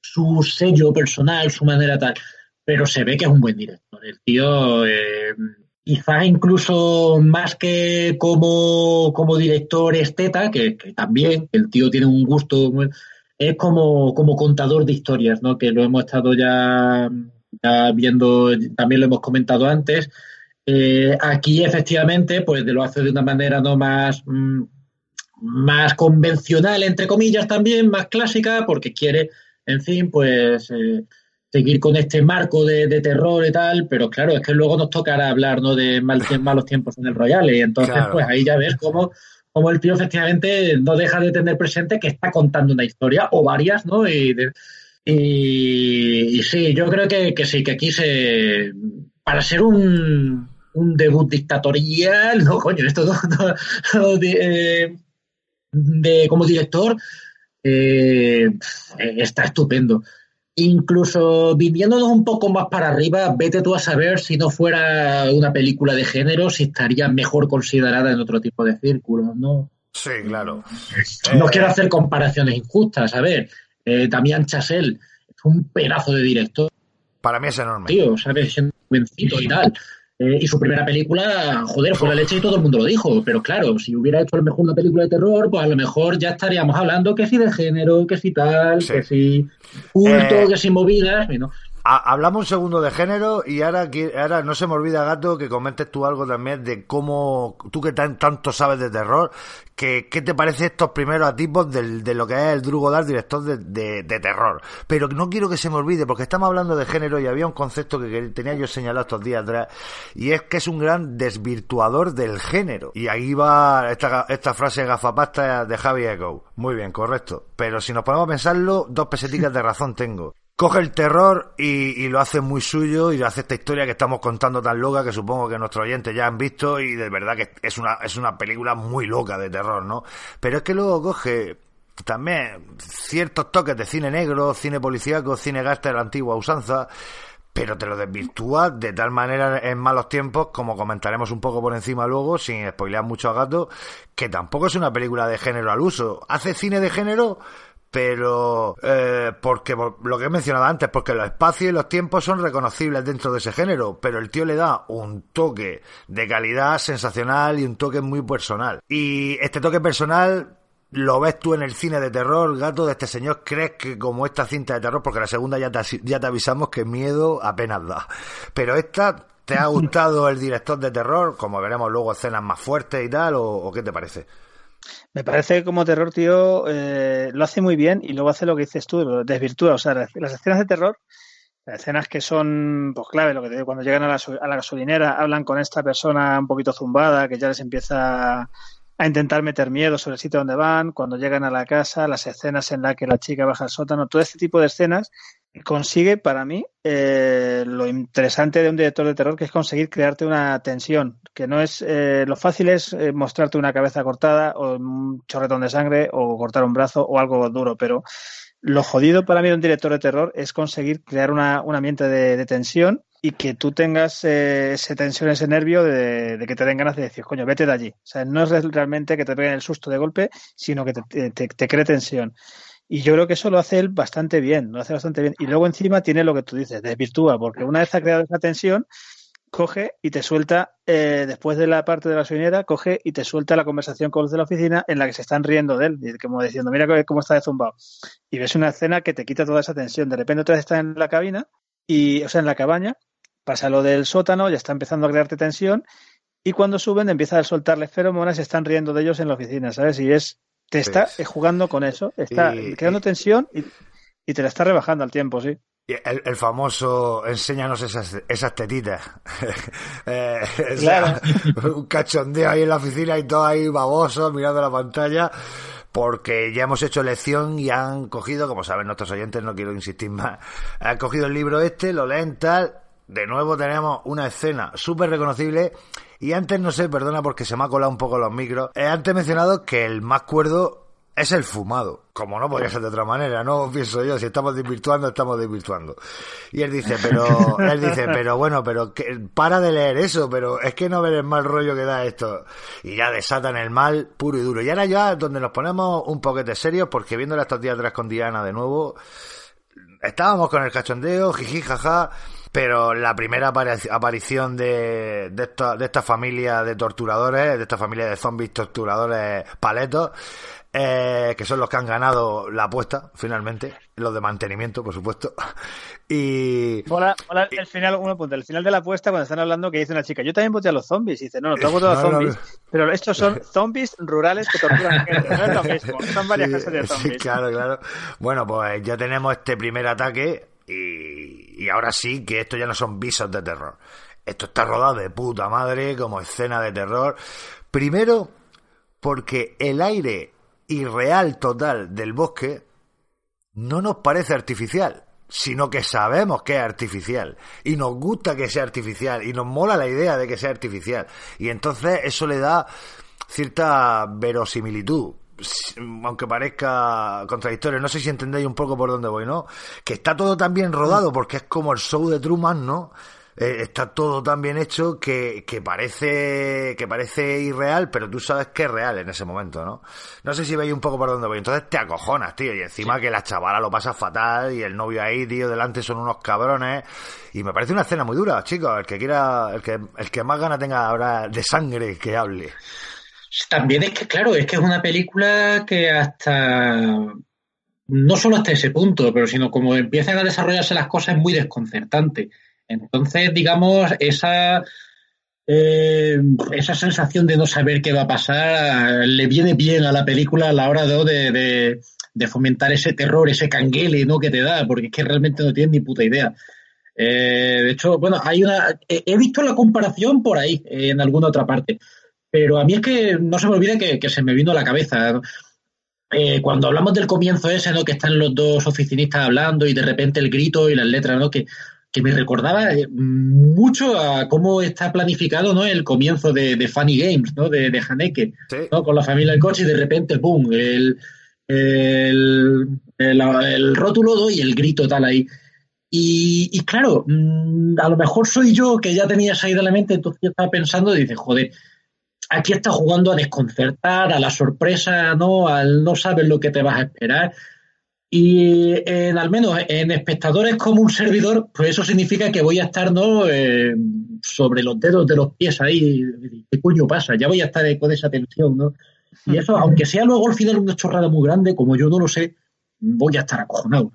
C: su sello personal, su manera tal, pero se ve que es un buen director. El tío, eh, quizás incluso más que como, como director esteta, que, que también, el tío tiene un gusto, es como, como contador de historias, ¿no? que lo hemos estado ya ya viendo, también lo hemos comentado antes. Eh, aquí efectivamente, pues lo hace de una manera no más, mm, más convencional, entre comillas, también, más clásica, porque quiere, en fin, pues eh, seguir con este marco de, de, terror y tal, pero claro, es que luego nos tocará hablar ¿no? de mal, malos tiempos en el Royal, y entonces, claro. pues ahí ya ves cómo, cómo el tío efectivamente no deja de tener presente que está contando una historia, o varias, ¿no? Y sí, yo creo que, sí, que aquí se. Para ser un, un debut dictatorial, no, coño, esto eh, de, como director, eh, está estupendo. Incluso viniéndonos un poco más para arriba, vete tú a saber si no fuera una película de género, si estaría mejor considerada en otro tipo de círculos, ¿no?
B: Sí, claro.
C: No eh... quiero hacer comparaciones injustas, a ver eh, Damián Chazelle es un pedazo de director.
B: Para mí es enorme.
C: Tío, ¿sabes? Siendo jovencito y tal. Eh, y su primera película, joder, fue la leche y todo el mundo lo dijo. Pero claro, si hubiera hecho a lo mejor una película de terror, pues a lo mejor ya estaríamos hablando que si de género, que si tal, sí. que si culto, eh, que si movidas. ¿no?
B: Hablamos un segundo de género y ahora, ahora no se me olvida, Gato, que comentes tú algo también de cómo, tú que tan, tanto sabes de terror, que, ¿qué te parece estos primeros atipos del, de lo que es el Drugo Dar, director de, de, terror? Pero no quiero que se me olvide, porque estamos hablando de género y había un concepto que tenía yo señalado estos días atrás, y es que es un gran desvirtuador del género. Y ahí va esta, esta frase gafapasta de Javi Echo. Muy bien, correcto. Pero si nos ponemos a pensarlo, dos peseticas de razón tengo coge el terror y, lo hace muy suyo y hace esta historia que estamos contando tan loca que supongo que nuestros oyentes ya han visto y de verdad que es una, es una película muy loca de terror, ¿no? Pero es que luego coge también ciertos toques de cine negro, cine policíaco, cine gasta de la antigua usanza, pero te lo desvirtúa de tal manera en malos tiempos, como comentaremos un poco por encima luego, sin spoilear mucho a gato, que tampoco es una película de género al uso. Hace cine de género, pero eh, porque lo que he mencionado antes, porque los espacios y los tiempos son reconocibles dentro de ese género, pero el tío le da un toque de calidad sensacional y un toque muy personal. Y este toque personal lo ves tú en el cine de terror, gato de este señor, crees que como esta cinta de terror, porque la segunda ya te, ya te avisamos que miedo apenas da. Pero esta, ¿te ha gustado el director de terror? Como veremos luego escenas más fuertes y tal, o qué te parece?
D: Me parece que como terror, tío, eh, lo hace muy bien y luego hace lo que dices tú, desvirtúa. O sea, las escenas de terror, las escenas que son, pues clave, lo que te digo, cuando llegan a la, a la gasolinera, hablan con esta persona un poquito zumbada, que ya les empieza a intentar meter miedo sobre el sitio donde van, cuando llegan a la casa, las escenas en las que la chica baja al sótano, todo este tipo de escenas consigue para mí eh, lo interesante de un director de terror que es conseguir crearte una tensión que no es eh, lo fácil es eh, mostrarte una cabeza cortada o un chorretón de sangre o cortar un brazo o algo duro pero lo jodido para mí de un director de terror es conseguir crear una, un ambiente de, tensión y que tú tengas esa tensión, ese nervio de, que te den ganas de decir, coño, vete de allí. O sea, no es realmente que te peguen el susto de golpe, sino que te, te cree tensión. Y yo creo que eso lo hace él bastante bien, lo hace bastante bien. Y luego encima tiene lo que tú dices, desvirtúa, porque una vez ha creado esa tensión, coge y te suelta, eh, después de la parte de la soñera, coge y te suelta la conversación con los de la oficina en la que se están riendo de él, como diciendo, mira cómo está de. Y ves una escena que te quita toda esa tensión. De repente otra vez está en la cabina, y, o sea, en la cabaña, pasa lo del sótano, ya está empezando a crearte tensión, y cuando suben empieza a soltarles feromonas y están riendo de ellos en la oficina, ¿sabes? Y es te está jugando con eso, está creando tensión y, te la está rebajando al tiempo, sí.
B: El, famoso enséñanos esas, esas tetitas. Eh, un cachondeo ahí en la oficina y todo ahí baboso mirando la pantalla porque ya hemos hecho lección y han cogido, como saben nuestros oyentes, no quiero insistir más, han cogido el libro este, lo leen tal, de nuevo tenemos una escena súper reconocible y antes, no sé, perdona porque se me ha colado un poco los micros, he antes mencionado que el más cuerdo es el fumado. Como no podría ser de otra manera, ¿no? Pienso yo, si estamos desvirtuando, estamos desvirtuando. Y él dice, pero, él dice, pero bueno, pero que, para de leer eso, pero es que no ver el mal rollo que da esto. Y ya desatan el mal puro y duro. Y ahora ya donde nos ponemos un poquete serios, porque viéndole estos días atrás con Diana de nuevo, estábamos con el cachondeo, jiji, jaja, pero la primera aparición de, de, esta, de esta familia de torturadores, de esta familia de zombies torturadores paletos, eh, que son los que han ganado la apuesta, finalmente, los de mantenimiento, por supuesto. Y.
D: Hola, hola, el final, uno punto, el final de la apuesta, cuando están hablando, que dice una chica, yo también voté a los zombies. Y dice, no, no, tú has votado a zombies, pero estos son zombies rurales que torturan gente, no es lo mismo, son varias cosas de zombies.
B: Sí, claro, claro. Bueno, pues ya tenemos este primer ataque y, y ahora sí que esto ya no son visos de terror. Esto está rodado de puta madre, como escena de terror. Primero, porque el aire irreal total del bosque no nos parece artificial, sino que sabemos que es artificial y nos gusta que sea artificial y nos mola la idea de que sea artificial. Y entonces eso le da cierta verosimilitud aunque parezca contradictorio, no sé si entendéis un poco por dónde voy, ¿no? Que está todo tan bien rodado porque es como el show de Truman, ¿no? Eh, está todo tan bien hecho que, que parece que parece irreal, pero tú sabes que es real en ese momento, ¿no? No sé si veis un poco por dónde voy. Entonces te acojonas, tío, y encima que la chavala lo pasa fatal y el novio ahí, tío, delante son unos cabrones y me parece una escena muy dura, chicos. El que quiera, el que el que más gana tenga ahora de sangre que hable.
C: También es que, claro, es que es una película que hasta no solo hasta ese punto, pero sino como empiezan a desarrollarse las cosas es muy desconcertante. Entonces, digamos, esa, eh, esa sensación de no saber qué va a pasar le viene bien a la película a la hora de, de, de fomentar ese terror, ese canguele ¿no? que te da, porque es que realmente no tienes ni puta idea. Eh, de hecho, bueno, hay una. He visto la comparación por ahí, en alguna otra parte. Pero a mí es que no se me olvide que, se me vino a la cabeza. Eh, cuando hablamos del comienzo ese, ¿no? Que están los dos oficinistas hablando y de repente el grito y las letras, ¿no? Que, que me recordaba eh, mucho a cómo está planificado ¿no? el comienzo de, Funny Games, ¿no? de, de Haneke, ¿no? con la familia del coche y de repente, ¡pum!, el, el, el, rótulo y el grito tal ahí. Y, claro, mm, a lo mejor soy yo que ya tenía esa idea en la mente, entonces estaba pensando y dices, joder, aquí está jugando a desconcertar, a la sorpresa, ¿no? Al no saber lo que te vas a esperar. Y en, al menos en espectadores como un servidor, pues eso significa que voy a estar ¿no? Eh, sobre los dedos de los pies ahí. ¿Qué coño pasa? Ya voy a estar con esa tensión, ¿no? Y eso, aunque sea luego al final una chorrada muy grande, como yo no lo sé, voy a estar acojonado.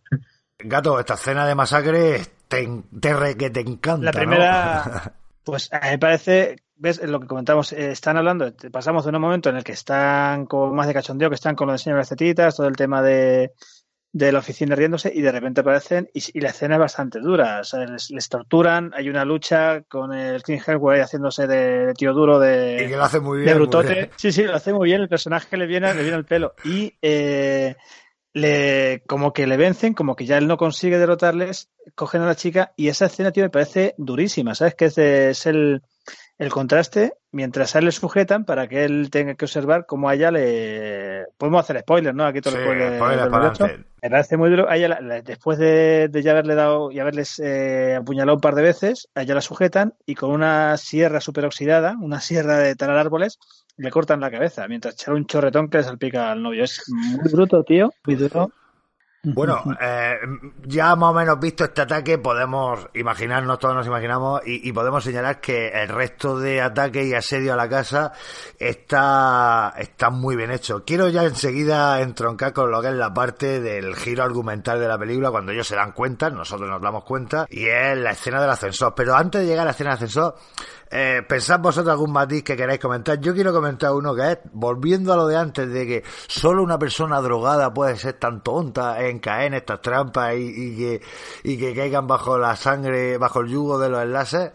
B: Gato, esta escena de masacre te, te, que te encanta.
D: La primera, pues a mí me parece, ves lo que comentamos, eh, están hablando, pasamos de un momento en el que están con más de cachondeo, que están con lo de señoras cetitas, todo el tema de, de la oficina riéndose y de repente aparecen y, la escena es bastante dura. O sea, les, torturan, hay una lucha con el King Hellway haciéndose de, tío duro de,
B: y que lo hace muy bien,
D: brutote. Sí, sí, lo hace muy bien, el personaje le viene, le viene el pelo. Y eh, le, como que le vencen, como que ya él no consigue derrotarles, cogen a la chica y esa escena, tío, me parece durísima, ¿sabes? Que es, el, el contraste mientras a él le sujetan para que él tenga que observar cómo a ella le... Podemos hacer spoilers, ¿no? Aquí todo
B: sí,
D: spoiler,
B: spoiler
D: Me parece muy duro. A ella, después de, de, ya haberle dado y haberles eh, apuñalado un par de veces, a ella la sujetan y con una sierra superoxidada, una sierra de talar árboles, le cortan la cabeza mientras echar un chorretón que le salpica al novio. Es muy bruto, tío. Muy duro.
B: Bueno, eh, ya más o menos visto este ataque, podemos imaginarnos, todos nos imaginamos, y, podemos señalar que el resto de ataque y asedio a la casa está, está muy bien hecho. Quiero ya enseguida entroncar con lo que es la parte del giro argumental de la película, cuando ellos se dan cuenta, nosotros nos damos cuenta, y es la escena del ascensor. Pero antes de llegar a la escena del ascensor, eh, pensad vosotros algún matiz que queráis comentar. Yo quiero comentar uno que es, volviendo a lo de antes, de que solo una persona drogada puede ser tan tonta en caer en estas trampas y, que, y que caigan bajo la sangre, bajo el yugo de los enlaces.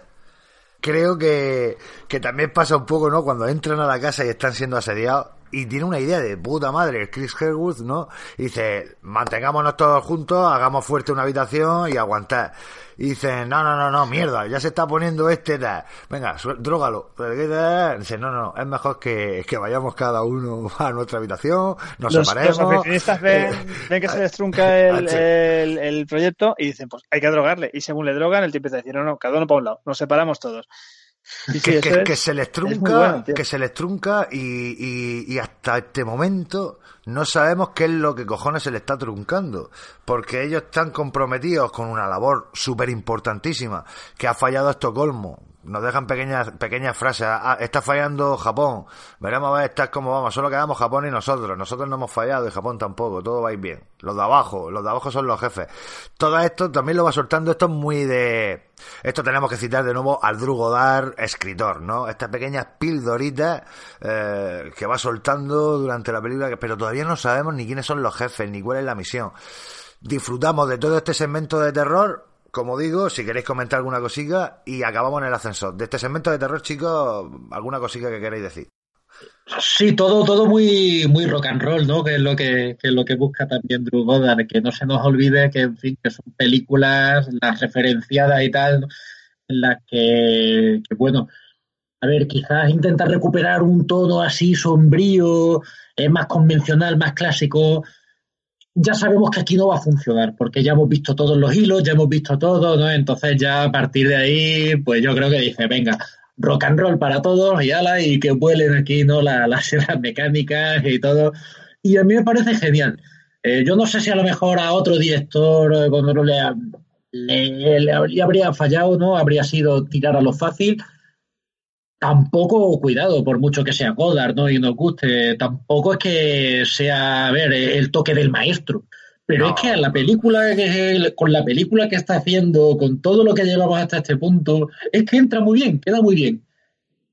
B: Creo que, que también pasa un poco, ¿no? Cuando entran a la casa y están siendo asediados y tiene una idea de puta madre, Chris Herwood, ¿no? Y dice, mantengámonos todos juntos, hagamos fuerte una habitación y aguantar y dicen, no, no, no, no, mierda, ya se está poniendo este, venga, drogalo. Dice, no, no, es mejor que, que vayamos cada uno a nuestra habitación, nos
D: los,
B: separemos.
D: Los oficinistas ven, ven que se les trunca el, el, el, proyecto y dicen, pues hay que drogarle. Y según le drogan, el tipo decir, no, no, cada uno para un lado, nos separamos todos.
B: Que, que, se les trunca, que se les trunca y, y, y, hasta este momento no sabemos qué es lo que cojones se les está truncando, porque ellos están comprometidos con una labor súper importantísima que ha fallado Estocolmo, nos dejan pequeñas pequeñas frases. Ah, está fallando Japón. Veremos a ver está como vamos. Solo quedamos Japón y nosotros. Nosotros no hemos fallado y Japón tampoco. Todo va a ir bien. Los de abajo, los de abajo son los jefes. Todo esto también lo va soltando. Esto es muy de. Esto tenemos que citar de nuevo al Drugodar, escritor, ¿no? Estas pequeñas pildoritas eh, que va soltando durante la película, pero todavía no sabemos ni quiénes son los jefes, ni cuál es la misión. Disfrutamos de todo este segmento de terror como digo, si queréis comentar alguna cosita y acabamos en el ascensor. De este segmento de terror, chicos, alguna cosita que queréis decir.
C: Sí, todo, todo muy, muy rock and roll, ¿no? Que es lo que, es lo que busca también Drew Goddard, que no se nos olvide que, en fin, que son películas, las referenciadas y tal, en las que, que bueno, a ver, quizás intentar recuperar un tono así sombrío, es más convencional, más clásico, ya sabemos que aquí no va a funcionar, porque ya hemos visto todos los hilos, ya hemos visto todo, ¿no? Entonces ya a partir de ahí, pues yo creo que dice, venga, rock and roll para todos y ala, y que vuelen aquí, ¿no? las sierras mecánicas y todo. Y a mí me parece genial. Eh, yo no sé si a lo mejor a otro director, eh, cuando le, le, le, habría fallado, ¿no? Habría sido tirar a lo fácil tampoco, cuidado, por mucho que sea Godard ¿no? y nos guste, tampoco es que sea, a ver, el toque del maestro. Pero
B: No.
C: es que a la película que con la película que está haciendo, con todo lo que llevamos hasta este punto, es que entra muy bien, queda muy bien.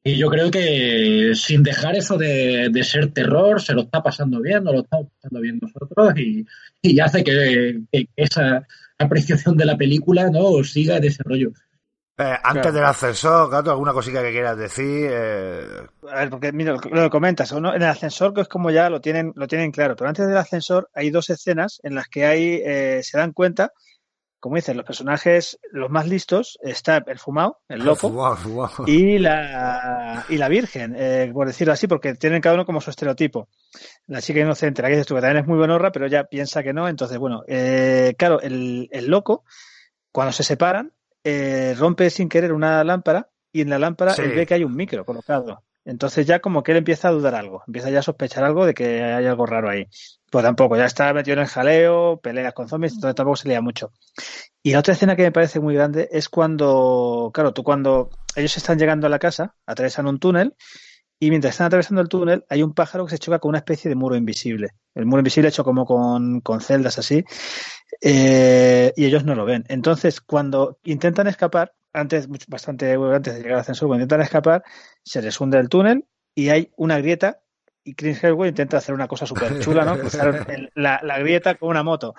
C: Y yo creo que sin dejar eso de, de ser terror, se lo está pasando bien, nos lo estamos pasando bien nosotros y, y hace que, que esa apreciación de la película no siga de ese rollo.
B: Eh, antes
D: Claro.
B: del ascensor, Gato, ¿alguna cosita que quieras decir? Eh,
D: A ver, porque mira, lo lo comentas, ¿no? en el ascensor que es como ya lo tienen, lo tienen claro, pero antes del ascensor hay dos escenas en las que hay, eh, se dan cuenta, como dicen, los personajes, los más listos, está el fumado, el loco, y la, y la virgen, eh, por decirlo así, porque tienen cada uno como su estereotipo. La chica inocente, la que dices tú, que también es muy buenorra, pero ella piensa que no, entonces, bueno, eh, claro, el, el loco, cuando se separan, eh, rompe sin querer una lámpara y en la lámpara
B: Sí.
D: él ve que hay un micro colocado. Entonces ya como que él empieza a dudar algo, empieza ya a sospechar algo de que hay algo raro ahí. Pues tampoco, ya está metido en el jaleo, peleas con zombies, entonces tampoco se lía mucho. Y la otra escena que me parece muy grande es cuando, claro, tú cuando ellos están llegando a la casa, atravesan un túnel y mientras están atravesando el túnel hay un pájaro que se choca con una especie de muro invisible. El muro invisible hecho como con, con celdas así eh, y ellos no lo ven. Entonces cuando intentan escapar, antes, bastante antes de llegar al ascensor, cuando intentan escapar, se les hunde el túnel y hay una grieta y Chris Hemsworth intenta hacer una cosa súper chula, ¿no? Cruzar el- la, la grieta con una moto.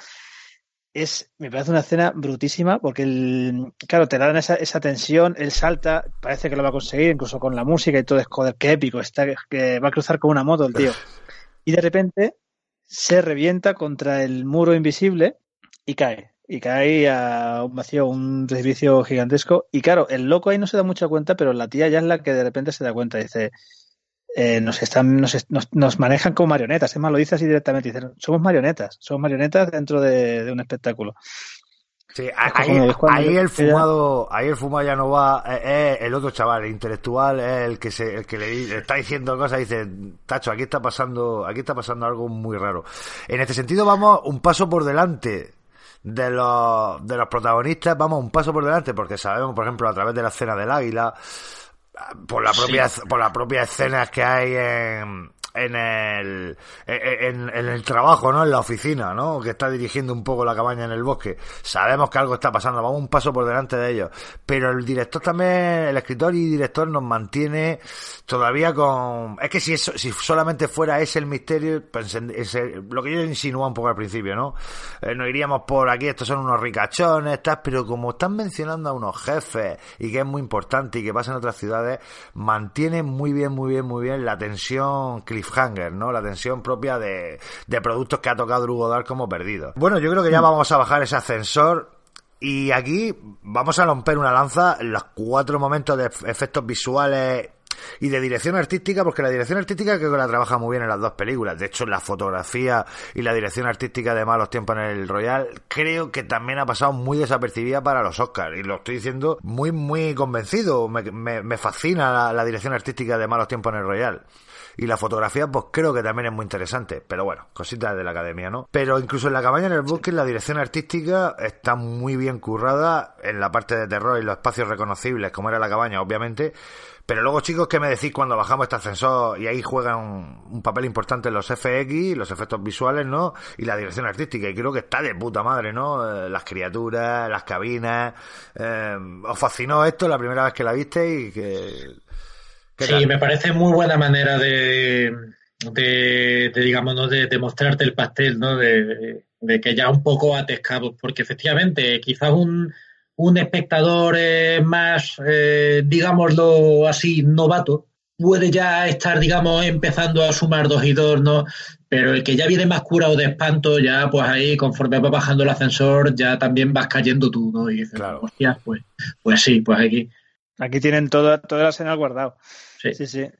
D: Es, me parece una escena brutísima porque, el, claro, te dan esa, esa tensión, él salta, parece que lo va a conseguir, incluso con la música y todo, es joder, qué épico, está, que va a cruzar con una moto el tío. Y de repente se revienta contra el muro invisible y cae. Y cae a un vacío, un precipicio gigantesco. Y claro, el loco ahí no se da mucha cuenta, pero la tía ya es la que de repente se da cuenta. Dice, eh, nos están, nos, nos, nos manejan como marionetas. Es más, lo dice así directamente. Dice, somos marionetas, somos marionetas dentro de, de un espectáculo.
B: Sí,
D: Es
B: ahí,
D: es
B: el fumado, ahí el fumado ya no va, eh, eh, el otro chaval, el intelectual, es el que se, el que le, le está diciendo cosas dice, Tacho, aquí está pasando, aquí está pasando algo muy raro. En este sentido vamos un paso por delante de los, de los protagonistas, vamos un paso por delante porque sabemos, por ejemplo, a través de la escena del águila, por la propia por las propias escenas que hay en en el en, en el trabajo no en la oficina no que está dirigiendo un poco la cabaña en el bosque. Sabemos que algo está pasando vamos un paso por delante de ellos. Pero el director también el escritor y director nos mantiene todavía con es que si eso, si solamente fuera ese el misterio pues, ese- lo que yo insinuaba un poco al principio no Eh, nos iríamos por aquí estos son unos ricachones tal pero como están mencionando a unos jefes y que es muy importante y que pasa en otras ciudades mantiene muy bien muy bien muy bien la tensión cliffhanger no la tensión propia de, de productos que ha tocado Hugo Dar como perdidos bueno yo creo que ya vamos a bajar ese ascensor y aquí vamos a romper una lanza en los cuatro momentos de ef- efectos visuales y de dirección artística, porque la dirección artística creo que la trabaja muy bien en las dos películas. De hecho, la fotografía y la dirección artística de Malos Tiempos en el Royal creo que también ha pasado muy desapercibida para los Oscars. Y lo estoy diciendo muy, muy convencido. Me, me- me fascina la, la dirección artística de Malos Tiempos en el Royal. Y la fotografía, pues creo que también es muy interesante. Pero bueno, cositas de la academia, ¿no? Pero incluso en la cabaña en el bosque, la dirección artística está muy bien currada en la parte de terror y los espacios reconocibles, como era la cabaña, obviamente. Pero luego, chicos, ¿qué me decís cuando bajamos este ascensor y ahí juegan un, papel importante los FX, los efectos visuales, ¿no? Y la dirección artística. Y creo que está de puta madre, ¿no? Eh, las criaturas, las cabinas. Eh, ¿Os fascinó esto la primera vez que la visteis? Y que... ¿qué
C: Sí,
B: tal?
C: me parece muy buena manera de, de, de, digamos, ¿no? de, de mostrarte el pastel, ¿no? De, de que ya un poco atascados, porque efectivamente, quizás un, un espectador eh, más, eh, digámoslo así, novato, puede ya estar, digamos, empezando a sumar dos y dos, ¿no? Pero el que ya viene más curado de espanto, ya pues ahí, conforme va bajando el ascensor, ya también vas cayendo tú, ¿no? Y dices,
B: Claro.
C: hostia, pues, pues sí, pues aquí.
D: Aquí tienen todo, todo el arsenal guardado.
C: Sí.
D: Sí, sí.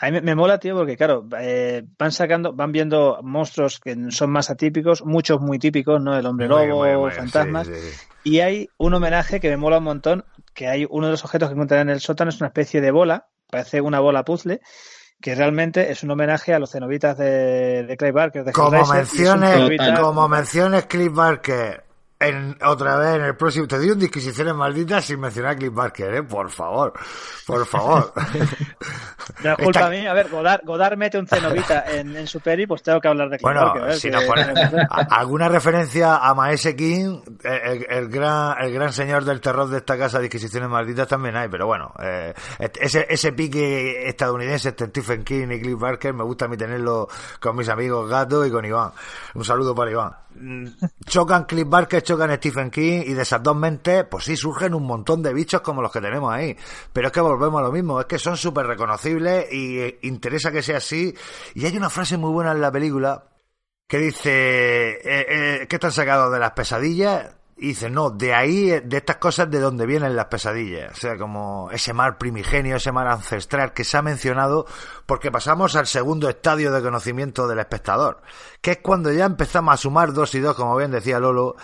D: A mí me, me mola, tío, porque claro, eh, van sacando, van viendo monstruos que son más atípicos, muchos muy típicos, ¿no? El hombre
B: Muy,
D: lobo,
B: muy, muy,
D: fantasmas.
B: sí, sí, sí.
D: Y hay un homenaje que me mola un montón, que hay uno de los objetos que encuentran en el sótano, es una especie de bola, parece una bola puzzle, que realmente es un homenaje a los cenobitas de, de Clive Barker. De
B: Como
D: Hellraiser,
B: menciones, como menciones Cliff Barker en, otra vez en el próximo. Te digo disquisiciones malditas sin mencionar a Cliff Barker, ¿eh? Por favor. Por favor.
D: No es culpa
B: Esta-
D: mía. A ver, Godard, Godard mete un cenobita en, en su peli, pues tengo que hablar de Cliff
B: Bueno,
D: Barker, ¿eh?
B: si nos alguna referencia a Maese King, el, el gran, el gran señor del terror de esta casa de Inquisiciones Malditas también hay, pero bueno, eh, ese, ese pique estadounidense entre Stephen King y Cliff Barker me gusta a mí tenerlo con mis amigos Gato y con Iván. Un saludo para Iván. Mm, Chocan Cliff Barker, chocan Stephen King y de esas dos mentes, pues sí, surgen un montón de bichos como los que tenemos ahí. Pero es que volvemos a lo mismo, es que son súper reconocibles y eh, interesa que sea así. Y hay una frase muy buena en la película que dice eh, eh, que están sacados de las pesadillas y dice no de ahí de estas cosas de donde vienen las pesadillas o sea como ese mar primigenio ese mar ancestral que se ha mencionado porque pasamos al segundo estadio de conocimiento del espectador que es cuando ya empezamos a sumar dos y dos como bien decía Lolo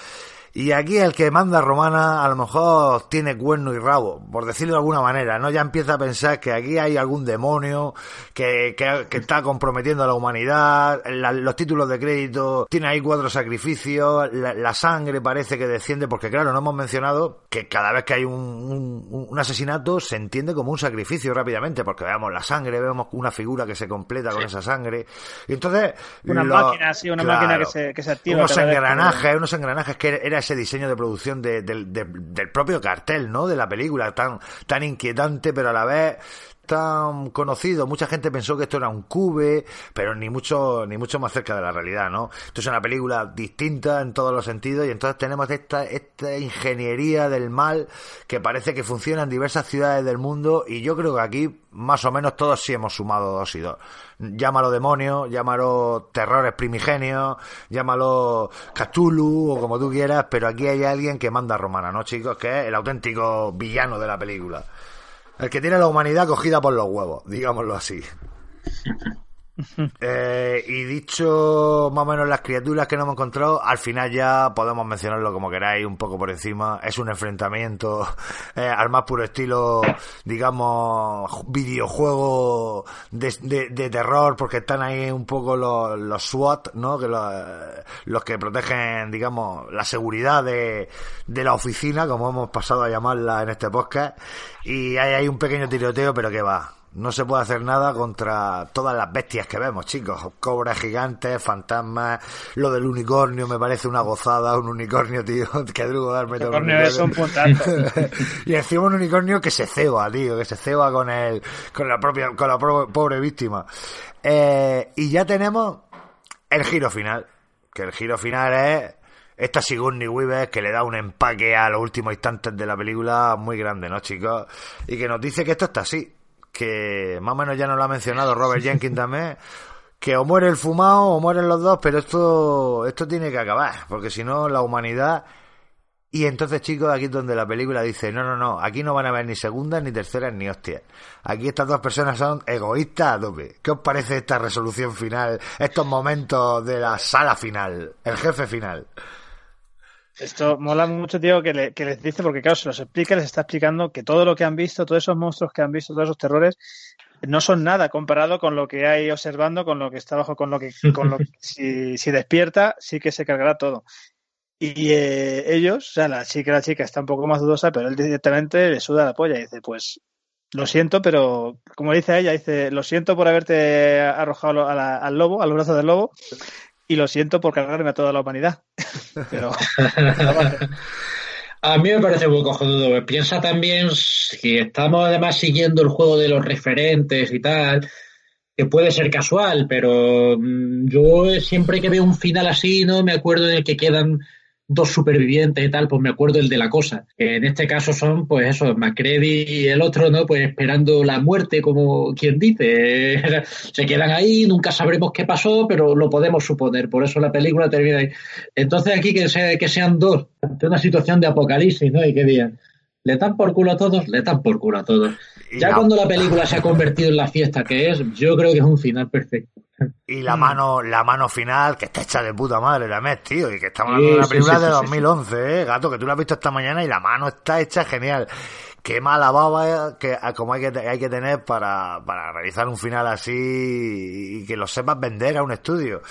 B: y aquí el que manda romana a lo mejor tiene cuerno y rabo, por decirlo de alguna manera, ¿no? Ya empieza a pensar que aquí hay algún demonio que, que, que está comprometiendo a la humanidad, la- los títulos de crédito, tiene ahí cuatro sacrificios, la, la sangre parece que desciende, porque claro, no hemos mencionado que cada vez que hay un, un- un asesinato se entiende como un sacrificio rápidamente, porque veamos la sangre, vemos una figura que se completa con esa sangre, y entonces...
D: Una
B: lo-
D: máquina, sí, una máquina que se- que se activa
B: Unos engranajes, unos engranajes que era ese diseño de producción de- del- de- del propio cartel, ¿no? De la película, tan, tan inquietante, pero a la vez tan conocido. Mucha gente pensó que esto era un cube, pero ni mucho, ni mucho más cerca de la realidad, ¿no? Esto es una película distinta en todos los sentidos y entonces tenemos esta, esta ingeniería del mal que parece que funciona en diversas ciudades del mundo y yo creo que aquí más o menos todos sí hemos sumado dos y dos. Llámalo demonio, llámalo terrores primigenios, llámalo Cthulhu o como tú quieras, pero aquí hay alguien que manda romana, ¿no, chicos? Que es el auténtico villano de la película. El que tiene la humanidad cogida por los huevos, digámoslo así. Eh, y dicho más o menos las criaturas que no hemos encontrado, al final ya podemos mencionarlo como queráis, un poco por encima. Es un enfrentamiento eh, al más puro estilo, digamos, ju- videojuego de, terror, porque están ahí un poco los, SWAT, ¿no? Que los, los que protegen, digamos, la seguridad de, de la oficina, como hemos pasado a llamarla en este podcast. Y hay, hay un pequeño tiroteo, pero que va. No se puede hacer nada contra todas las bestias que vemos, chicos. Cobras gigantes, fantasmas. Lo del unicornio me parece una gozada. Un unicornio, tío. Que drugo darme todo un
D: Unicornio es un
B: y encima un unicornio que se ceba, tío. Que se ceba con el, con la propia, con la pro- pobre víctima. Eh, y ya tenemos el giro final. Que el giro final es esta Sigourney Weaver que le da un empaque a los últimos instantes de la película muy grande, ¿no, chicos? Y que nos dice que esto está así. Que más o menos ya nos lo ha mencionado Robert Jenkins también. Que o muere el fumado o mueren los dos, pero esto, esto tiene que acabar. Porque si no, la humanidad y entonces, chicos, aquí es donde la película dice, no, no, no, aquí no van a haber ni segundas, ni terceras, ni hostias. Aquí estas dos personas son egoístas tope. ¿Qué os parece esta resolución final, estos momentos de la sala final, el jefe final?
D: Esto mola mucho, tío, que, le- que les dice, porque claro, se los explica, les está explicando que todo lo que han visto, todos esos monstruos que han visto, todos esos terrores, no son nada comparado con lo que hay observando, con lo que está abajo, con lo que, con lo que si, si despierta, sí que se cargará todo. Y eh, ellos, o sea, la chica, la chica está un poco más dudosa, pero él directamente le suda la polla y dice, pues, lo siento, pero como dice ella, dice, lo siento por haberte arrojado a la- al lobo, al brazo del lobo, y lo siento por cargarme a toda la humanidad. pero,
C: A mí me parece muy cojonudo. Piensa también, si estamos además siguiendo el juego de los referentes y tal, que puede ser casual, pero mm, yo siempre que veo un final así, ¿no? Me acuerdo en el que quedan dos supervivientes y tal, pues me acuerdo el de la cosa. En este caso son, pues eso, Macready y el otro, ¿no? Pues esperando la muerte, como quien dice. Se quedan ahí, nunca sabremos qué pasó, pero lo podemos suponer. Por eso la película termina ahí. Entonces aquí que, sea, que sean dos, ante una situación de apocalipsis, ¿no? Y que digan, ¿le dan por culo a todos? Le dan por culo a todos. Ya
B: la-
C: cuando la película se ha convertido en la fiesta que es, yo creo que es un final perfecto.
B: Y la mano, la mano final, que está hecha de puta madre también, tío. Y que estamos
C: Sí,
B: hablando de una
C: sí,
B: película
C: sí,
B: de
C: sí, sí,
B: 2011, ¿eh? Gato, que tú la has visto esta mañana y la mano está hecha genial. Qué mala baba que, como hay que, hay que tener para, para realizar un final así y que lo sepas vender a un estudio.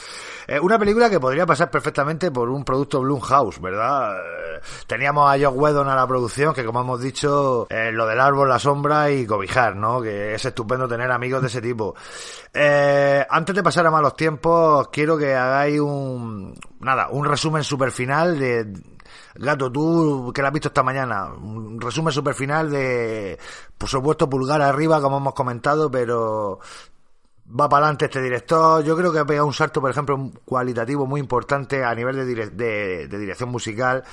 B: Eh, una película que podría pasar perfectamente por un producto Blumhouse, ¿verdad? Eh, teníamos a Josh Whedon a la producción, que como hemos dicho, eh, lo del árbol, la sombra y cobijar, ¿no? Que es estupendo tener amigos de ese tipo. Eh, antes de pasar a malos tiempos, quiero que hagáis un, nada, un resumen super final de, Gato, tú que la has visto esta mañana, un resumen super final de, por supuesto, pulgar arriba, como hemos comentado, pero va para adelante este director. Yo creo que ha pegado un salto, por ejemplo, cualitativo muy importante a nivel de, de, dirección musical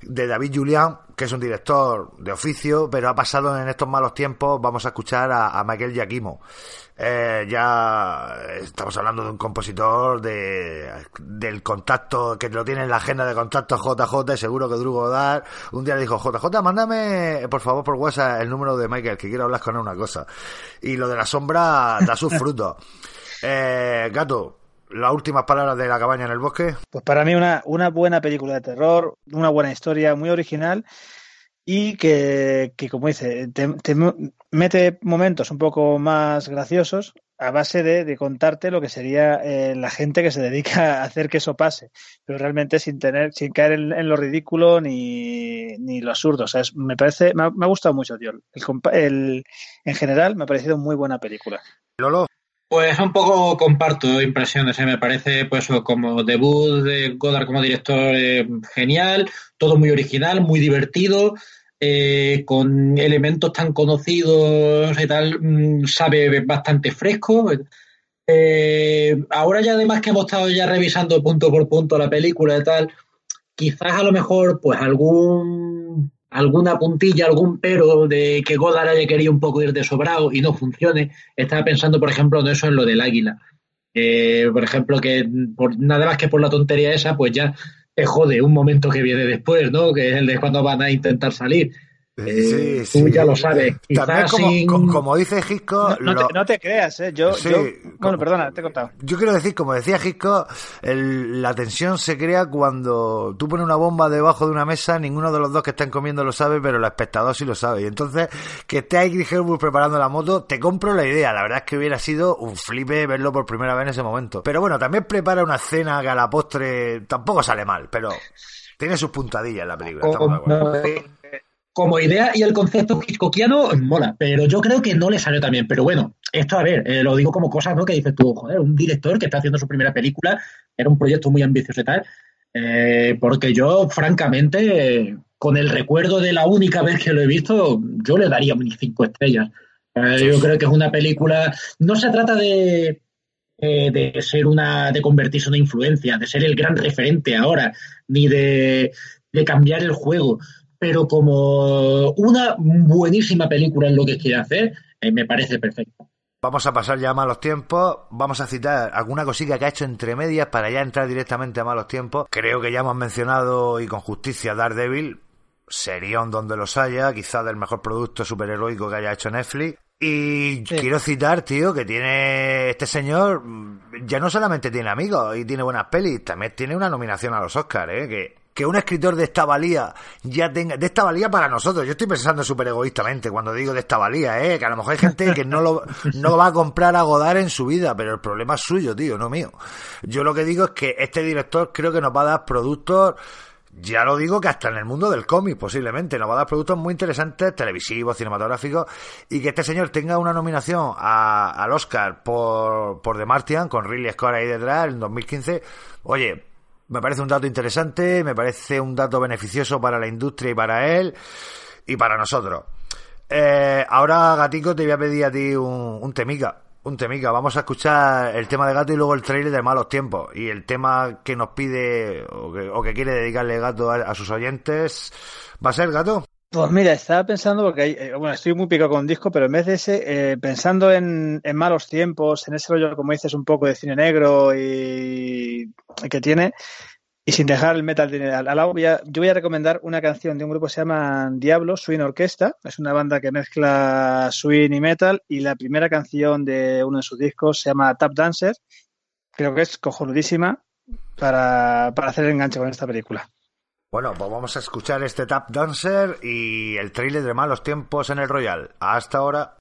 B: de David Julián, que es un director de oficio, pero ha pasado en estos malos tiempos. Vamos a escuchar a, a Michael Giacchimo. Eh, ya estamos hablando de un compositor de, del contacto que lo tiene en la agenda de contacto JJ y seguro que Drugo Dar. Un día le dijo JJ mándame por favor por WhatsApp el número de Michael que quiero hablar con él una cosa y lo de la sombra da sus frutos. Eh, Gato las últimas palabras de la cabaña en el bosque.
D: Pues para mí una, una buena película de terror una buena historia muy original y que, que como dice, te, te, mete momentos un poco más graciosos a base de, de contarte lo que sería eh, la gente que se dedica a hacer que eso pase, pero realmente sin tener, sin caer en, en lo ridículo ni, ni, lo absurdo. O sea, es, me parece, me ha, me ha, gustado mucho, tío. El, el, en general, me ha parecido muy buena película.
B: Lolo.
C: Pues un poco comparto impresiones, ¿eh? me parece pues como debut de Godard como director eh, genial, todo muy original, muy divertido, eh, con elementos tan conocidos y tal, mmm, sabe bastante fresco. Eh, ahora ya además que hemos estado ya revisando punto por punto la película y tal, quizás a lo mejor pues algún alguna puntilla, algún pero de que Godard haya querido un poco ir de sobrado y no funcione. Estaba pensando, por ejemplo, en eso en lo del águila. Eh, por ejemplo, que por nada más que por la tontería esa, pues ya te jode un momento que viene después, ¿no? Que es el de cuando van a intentar salir. Eh, sí, tú sí. ya lo sabes.
B: También como, sin... como, como, dice Gisco...
D: No, no,
B: lo...
D: te, no, te, creas, ¿eh? Yo,
B: sí,
D: yo...
B: como,
D: Bueno, perdona, te he contado.
B: Yo quiero decir, como decía Gisco, el, la tensión se crea cuando tú pones una bomba debajo de una mesa, ninguno de los dos que están comiendo lo sabe, pero el espectador sí lo sabe. Y entonces, que esté ahí Chris Hemsworth preparando la moto, te compro la idea. La verdad es que hubiera sido un flipe verlo por primera vez en ese momento. Pero bueno, también prepara una escena que a la postre tampoco sale mal, pero tiene sus puntadillas en la película. Estamos de acuerdo
C: como idea y el concepto hitchcockiano mola, pero yo creo que no le salió tan bien. Pero bueno, esto a ver, eh, lo digo como cosas ¿no? que dices tú, joder, un director que está haciendo su primera película, era un proyecto muy ambicioso y tal, eh, porque yo, francamente, con el recuerdo de la única vez que lo he visto, yo le daría mis cinco estrellas. Eh, yo creo que es una película, no se trata de, de ser una, de convertirse en una influencia, de ser el gran referente ahora, ni de, de cambiar el juego pero como una buenísima película en lo que quiere hacer, eh, me parece perfecto.
B: Vamos a pasar ya a malos tiempos. Vamos a citar alguna cosilla que ha hecho entre medias para ya entrar directamente a malos tiempos. Creo que ya hemos mencionado y con justicia Daredevil. Serión donde los haya, quizás del mejor producto superheroico que haya hecho Netflix. Y sí. quiero citar, tío, que tiene este señor, ya no solamente tiene amigos y tiene buenas pelis, también tiene una nominación a los Oscars, ¿eh? que que un escritor de esta valía ya tenga, de esta valía para nosotros, yo estoy pensando súper egoístamente cuando digo de esta valía, eh, que a lo mejor hay gente que no lo, no va a comprar a Godard en su vida, pero el problema es suyo, tío, no mío. Yo lo que digo es que este director creo que nos va a dar productos, ya lo digo que hasta en el mundo del cómic posiblemente, nos va a dar productos muy interesantes, televisivos, cinematográficos, y que este señor tenga una nominación a, al Oscar por, por The Martian, con Ridley Scott ahí detrás, en 2015, oye, me parece un dato interesante, me parece un dato beneficioso para la industria y para él y para nosotros. Eh, ahora, Gatico, te voy a pedir a ti un, temica. Un temica. Vamos a escuchar el tema de Gato y luego el trailer de Malos Tiempos. Y el tema que nos pide o que, o que quiere dedicarle Gato a, a, sus oyentes va a ser Gato.
D: Pues mira, estaba pensando, porque hay, eh, bueno, estoy muy picado con disco, pero en vez de ese, eh, pensando en, malos tiempos, en ese rollo, como dices, un poco de cine negro y que tiene, y sin dejar el metal al lado, voy a, yo voy a recomendar una canción de un grupo que se llama Diablo, Swing Orquesta, es una banda que mezcla swing y metal, y la primera canción de uno de sus discos se llama Tap Dancer, creo que es cojonudísima para, para hacer el enganche con esta película.
B: Bueno, pues vamos a escuchar este Tap Dancer y el trailer de Malos Tiempos en el Royal. Hasta ahora.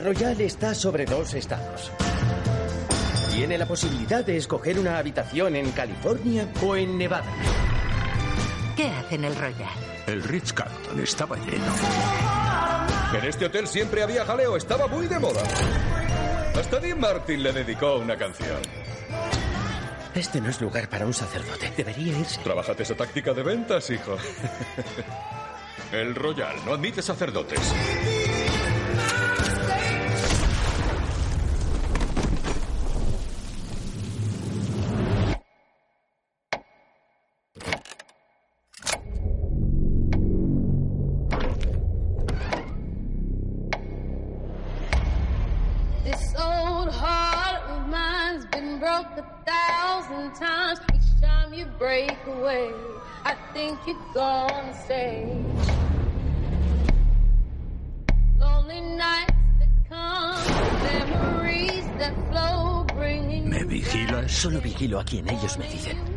I: Royal está sobre dos estados. Tiene la posibilidad de escoger una habitación en California o en Nevada.
J: ¿Qué hace en el Royal?
K: El Ritz Carlton estaba lleno. En este hotel siempre había jaleo, estaba muy de moda. Hasta Dean Martin le dedicó una canción.
I: Este no es lugar para un sacerdote. Debería irse.
K: Trabájate esa táctica de ventas, hijo. El Royal no admite sacerdotes.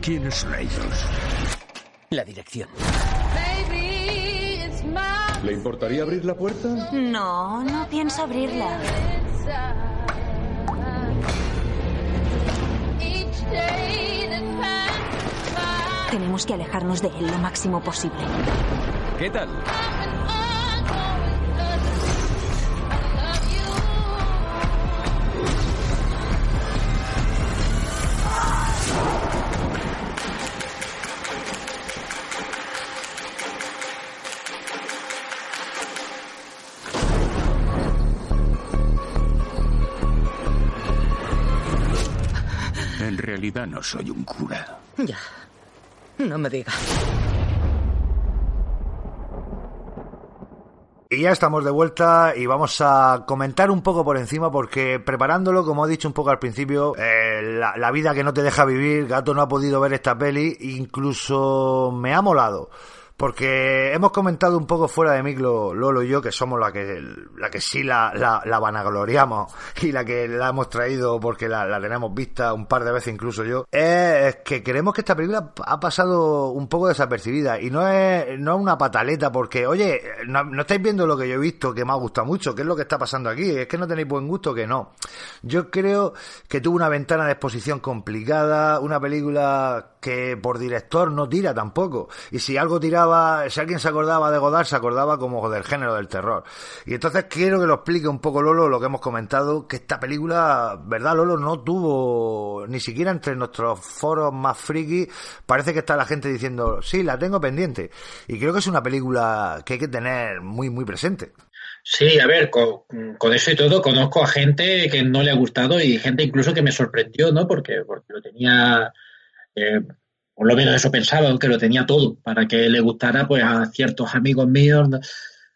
K: ¿Quiénes son ellos?
I: La dirección.
K: ¿Le importaría abrir la puerta?
J: No, no pienso abrirla. Tenemos que alejarnos de él lo máximo posible.
G: ¿Qué tal?
K: Realidad no soy un cura.
I: Ya. No me diga.
B: Y ya estamos de vuelta y vamos a comentar un poco por encima porque preparándolo, como he dicho un poco al principio, eh, la, la vida que no te deja vivir, Gato no ha podido ver esta peli, incluso me ha molado. Porque hemos comentado un poco fuera de micro, Lolo y yo, que somos la que, la que sí la, la, la vanagloriamos y la que la hemos traído porque la, la tenemos vista un par de veces incluso yo, es que creemos que esta película ha pasado un poco desapercibida y no es, no es una pataleta porque, oye, no, no estáis viendo lo que yo he visto que me ha gustado mucho, qué es lo que está pasando aquí, es que no tenéis buen gusto, que no. Yo creo que tuvo una ventana de exposición complicada, una película que por director no tira tampoco. Y si algo tiraba, si alguien se acordaba de Godard, se acordaba como del género del terror. Y entonces quiero que lo explique un poco Lolo lo que hemos comentado, que esta película, ¿verdad Lolo? No tuvo, ni siquiera entre nuestros foros más friki, parece que está la gente diciendo, sí, la tengo pendiente. Y creo que es una película que hay que tener muy, muy presente.
C: Sí, a ver, con, con, eso y todo conozco a gente que no le ha gustado y gente incluso que me sorprendió, ¿no? Porque, porque lo tenía, eh, por lo menos eso pensaba, que lo tenía todo para que le gustara pues a ciertos amigos míos.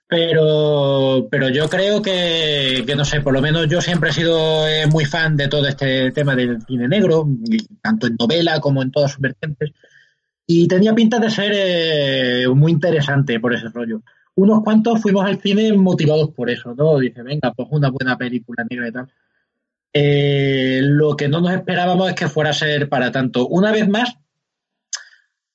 C: Pero, pero yo creo que, que, no sé, por lo menos yo siempre he sido eh, muy fan de todo este tema del cine negro, tanto en novela como en todas sus vertientes. Y tenía pinta de ser eh, muy interesante por ese rollo unos cuantos fuimos al cine motivados por eso, ¿no? Dice, venga, pues una buena película negra y tal. Eh, lo que no nos esperábamos es que fuera a ser para tanto. Una vez más,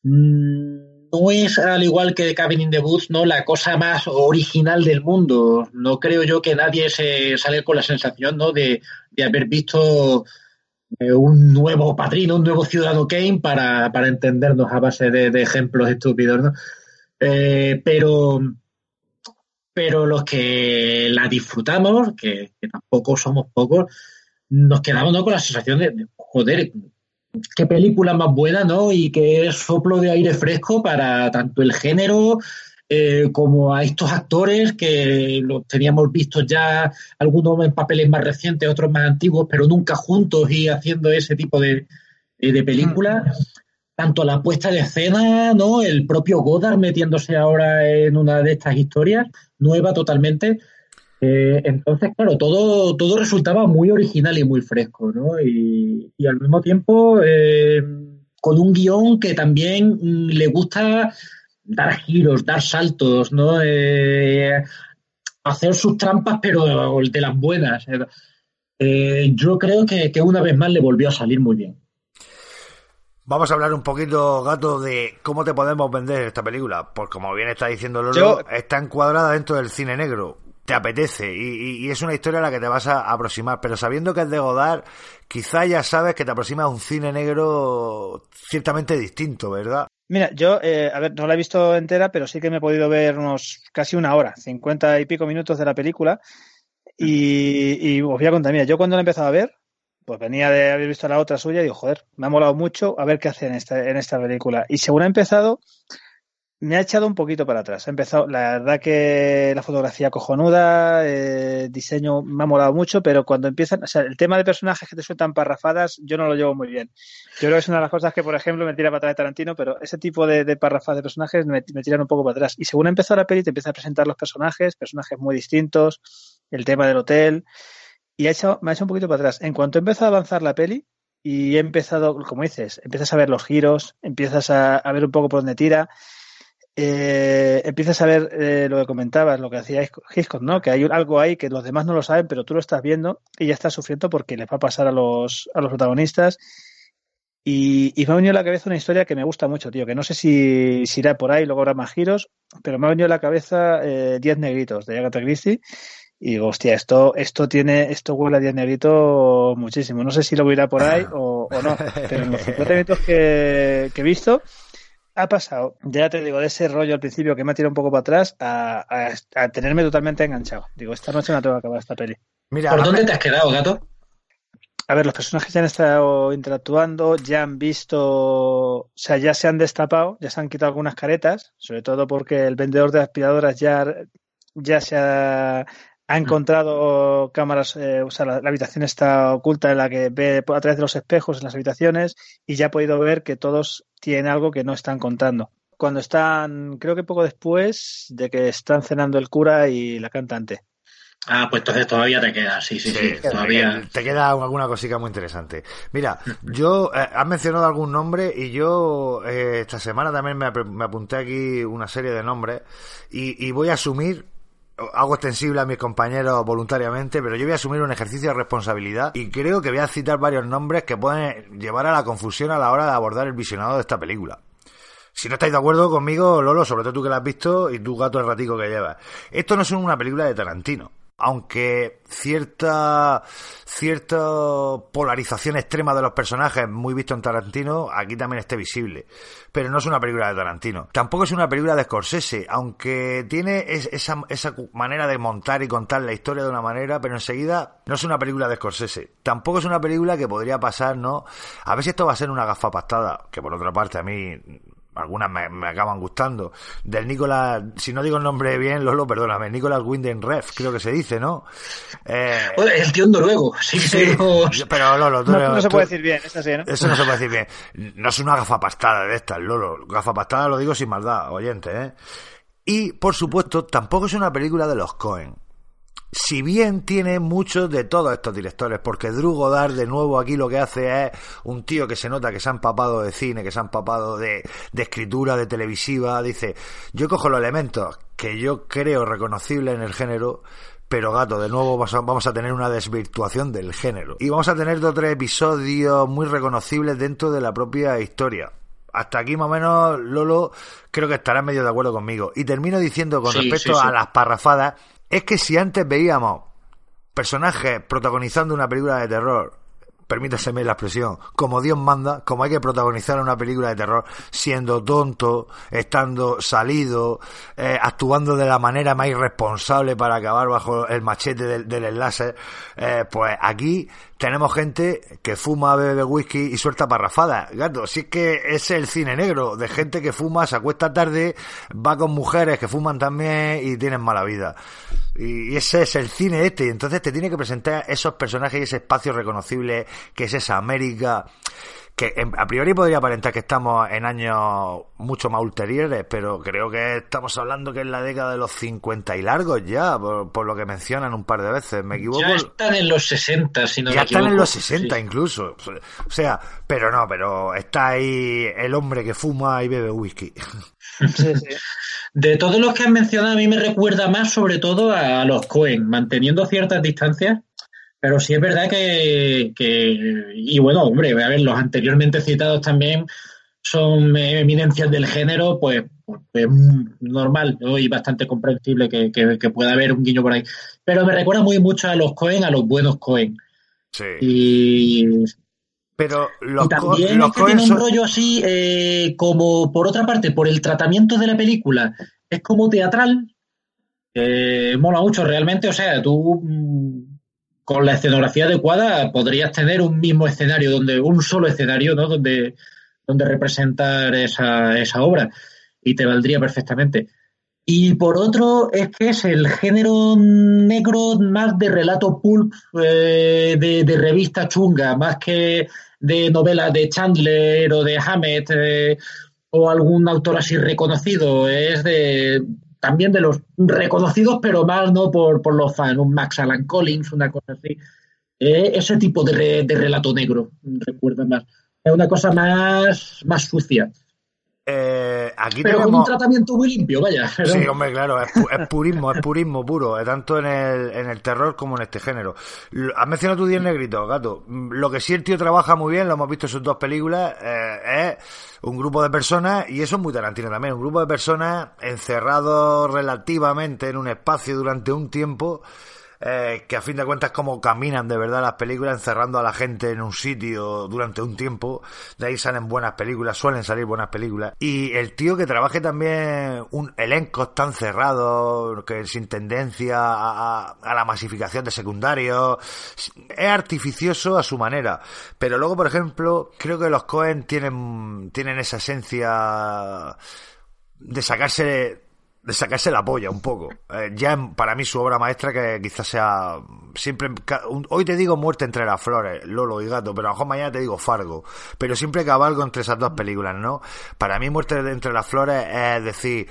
C: no es al igual que Cabin in the Woods, ¿no? La cosa más original del mundo. No creo yo que nadie se sale con la sensación, ¿no? De, de haber visto eh, un nuevo padrino, un nuevo ciudadano Kane para, para entendernos a base de, ejemplos estúpidos, ¿no? Eh, pero pero los que la disfrutamos, que tampoco somos pocos, nos quedamos ¿no? con la sensación de, de, joder, qué película más buena, ¿no? Y qué soplo de aire fresco para tanto el género eh, como a estos actores que los teníamos vistos ya, algunos en papeles más recientes, otros más antiguos, pero nunca juntos y haciendo ese tipo de, de películas. Mm tanto la puesta de escena, ¿no? El propio Godard metiéndose ahora en una de estas historias, nueva totalmente. Eh, entonces, claro, todo, todo resultaba muy original y muy fresco, ¿no? Y, y al mismo tiempo, eh, con un guion que también mm, le gusta dar giros, dar saltos, ¿no? Eh, hacer sus trampas, pero de las buenas. Yo creo que, que una vez más le volvió a salir muy bien.
B: Vamos a hablar un poquito, Gato, de cómo te podemos vender esta película. Pues como bien está diciendo Lolo, Yo... está encuadrada dentro del cine negro. Te apetece y, y- es una historia a la que te vas a aproximar, pero sabiendo que es de Godard, quizá ya sabes que te aproximas a un cine negro ciertamente distinto, ¿verdad?
D: Mira, yo, eh, a ver, no la he visto entera, pero sí que me he podido ver unos casi una hora, cincuenta y pico minutos de la película. Y, y os voy a contar, mira, yo cuando la he empezado a ver, pues venía de haber visto la otra suya y digo, joder, me ha molado mucho a ver qué hace en esta, en esta película. Y según ha empezado, me ha echado un poquito para atrás. Ha empezado, la verdad que la fotografía cojonuda, eh, diseño me ha molado mucho, pero cuando empiezan, o sea, el tema de personajes que te sueltan parrafadas, yo no lo llevo muy bien. Yo creo que es una de las cosas que, por ejemplo, me tira para atrás de Tarantino, pero ese tipo de, de parrafadas de personajes me, tiran un poco para atrás. Y según ha empezado la peli, te empieza a presentar los personajes, personajes muy distintos, el tema del hotel, y ha hecho, me ha hecho un poquito para atrás. En cuanto he empezado a avanzar la peli, y he empezado, como dices, empiezas a ver los giros, empiezas a, a ver un poco por dónde tira, eh, empiezas a ver eh, lo que comentabas, lo que hacía Hitchcock, ¿no? Que hay algo ahí que los demás no lo saben, pero tú lo estás viendo y ya estás sufriendo porque les va a pasar a los, a los protagonistas. Y, y me ha venido a la cabeza una historia que me gusta mucho, tío, que no sé si, si irá por ahí, luego habrá más giros, pero me ha venido a la cabeza eh, Diez Negritos de Agatha Christie. Y digo, hostia, esto, esto tiene, esto huele a Diez Negritos muchísimo. No sé si lo irá por ahí o, o no, pero en los 50 minutos que, que he visto, ha pasado, ya te digo, de ese rollo al principio que me ha tirado un poco para atrás a, a- a tenerme totalmente enganchado. Digo, esta noche me tengo que acabar esta peli.
B: Mira,
C: ¿Por dónde te has quedado, gato?
D: A ver, los personajes ya han estado interactuando, ya han visto, o sea, ya se han destapado, ya se han quitado algunas caretas, sobre todo porque el vendedor de aspiradoras ya, ya se ha, ha encontrado cámaras, eh, o sea, la, la habitación está oculta en la que ve por- a través de los espejos en las habitaciones y ya ha podido ver que todos tienen algo que no están contando. Cuando están, creo que poco después de que están cenando el cura y la cantante.
C: Ah, pues entonces todavía te queda, sí, sí, sí,
B: te,
C: todavía.
B: queda, te queda alguna cosica muy interesante. Mira, yo, eh, has mencionado algún nombre y yo eh, esta semana también me, ap- me apunté aquí una serie de nombres y, y voy a asumir, hago extensible a mis compañeros voluntariamente, pero yo voy a asumir un ejercicio de responsabilidad y creo que voy a citar varios nombres que pueden llevar a la confusión a la hora de abordar el visionado de esta película. Si no estáis de acuerdo conmigo, Lolo, sobre todo tú que la has visto y tu gato el ratico que llevas. Esto no es una película de Tarantino. Aunque cierta, cierta polarización extrema de los personajes, muy visto en Tarantino, aquí también esté visible. Pero no es una película de Tarantino. Tampoco es una película de Scorsese, aunque tiene es- esa, esa manera de montar y contar la historia de una manera, pero enseguida no es una película de Scorsese. Tampoco es una película que podría pasar, ¿no? A ver si esto va a ser una gafa pastada, que por otra parte a mí algunas me, me acaban gustando. Del Nicolás, si no digo el nombre bien, Lolo, perdóname, Nicolás Winden Ref, creo que se dice, ¿no? Eh,
C: el tío noruego, sí,
B: sí,
C: pero...
B: pero Lolo, tú
D: No,
B: eres-
D: no se
B: tú-
D: puede decir bien, es así, ¿no?
B: Eso no se puede decir bien. No es una gafapastada de estas, Lolo. Gafapastada lo digo sin maldad, oyente, ¿eh? Y, por supuesto, tampoco es una película de los Cohen. Si bien tiene muchos de todos estos directores, porque Drew Goddard de nuevo aquí lo que hace es un tío que se nota que se ha empapado de cine, que se ha empapado de, de escritura, de televisiva, dice, yo cojo los elementos que yo creo reconocibles en el género, pero gato, de nuevo vamos a, tener una desvirtuación del género. Y vamos a tener dos o tres episodios muy reconocibles dentro de la propia historia. Hasta aquí más o menos, Lolo, creo que estarás medio de acuerdo conmigo. Y termino diciendo con
C: Sí,
B: respecto
C: sí, sí.
B: a las parrafadas, es que si antes veíamos personajes protagonizando una película de terror, permítaseme la expresión, como Dios manda, como hay que protagonizar una película de terror, siendo tonto, estando salido, eh, actuando de la manera más irresponsable para acabar bajo el machete del, enlace, eh, pues aquí tenemos gente que fuma, bebe whisky y suelta parrafadas. Gato, si es que es el cine negro, de gente que fuma, se acuesta tarde, va con mujeres que fuman también y tienen mala vida. Y ese es el cine este, y entonces te tiene que presentar esos personajes y ese espacio reconocible que es esa América que en- a priori podría aparentar que estamos en años mucho más ulteriores, pero creo que estamos hablando que es la década de los 50 y largos ya, por, por lo que mencionan un par de veces. ¿Me equivoco?
C: Ya están en los 60, si no
B: ya
C: me
B: están en los 60
C: Sí.
B: incluso. O sea, pero no, pero está ahí el hombre que fuma y bebe whisky.
D: Sí, sí.
C: De todos los que has mencionado, a mí me recuerda más sobre todo a los Cohen, manteniendo ciertas distancias, pero sí es verdad que, que- y bueno, hombre, a ver, los anteriormente citados también, son eminencias del género, pues, pues, pues normal ¿no? y bastante comprensible que, que, que, pueda haber un guiño por ahí. Pero me recuerda muy mucho a los Cohen, a los buenos Cohen.
B: Sí.
C: Y,
B: pero los
C: y también
B: los
C: es que tiene un rollo así, eh, como por otra parte, por el tratamiento de la película, es como teatral, eh, mola mucho realmente, o sea, tú con la escenografía adecuada podrías tener un mismo escenario, donde un solo escenario, ¿no? Donde, donde representar esa, esa obra y te valdría perfectamente. Y por otro, es que es el género negro más de relato pulp, eh, de, revista chunga, más que de novelas de Chandler o de Hammett eh, o algún autor así reconocido. Es de también de los reconocidos, pero más no por, por los fans, un Max Alan Collins, una cosa así. Eh, ese tipo de, re, de, relato negro, recuerda más. Es una cosa más, más sucia.
B: Eh, aquí
C: pero
B: tenemos...
C: con un tratamiento muy limpio, vaya.
B: Sí, hombre, claro, es, pu es, purismo, es purismo puro, tanto en el, en el terror como en este género. Has mencionado tu 10 negritos, gato. Lo que sí el tío trabaja muy bien, lo hemos visto en sus dos películas, eh, es un grupo de personas, y eso es muy Tarantino también, un grupo de personas encerrados relativamente en un espacio durante un tiempo, eh, que a fin de cuentas como caminan de verdad las películas encerrando a la gente en un sitio durante un tiempo, de ahí salen buenas películas, suelen salir buenas películas. Y el tío que trabaje también un elenco tan cerrado, que sin tendencia a, a, a la masificación de secundarios, es artificioso a su manera, pero luego por ejemplo creo que los Cohen tienen, tienen esa esencia de sacarse de sacarse la polla un poco. Eh, ya para mí su obra maestra que quizás sea siempre hoy te digo Muerte entre las flores, Lolo y Gato, pero a lo mejor mañana te digo Fargo, pero siempre cabalgo entre esas dos películas, ¿no? Para mí Muerte entre las flores es decir,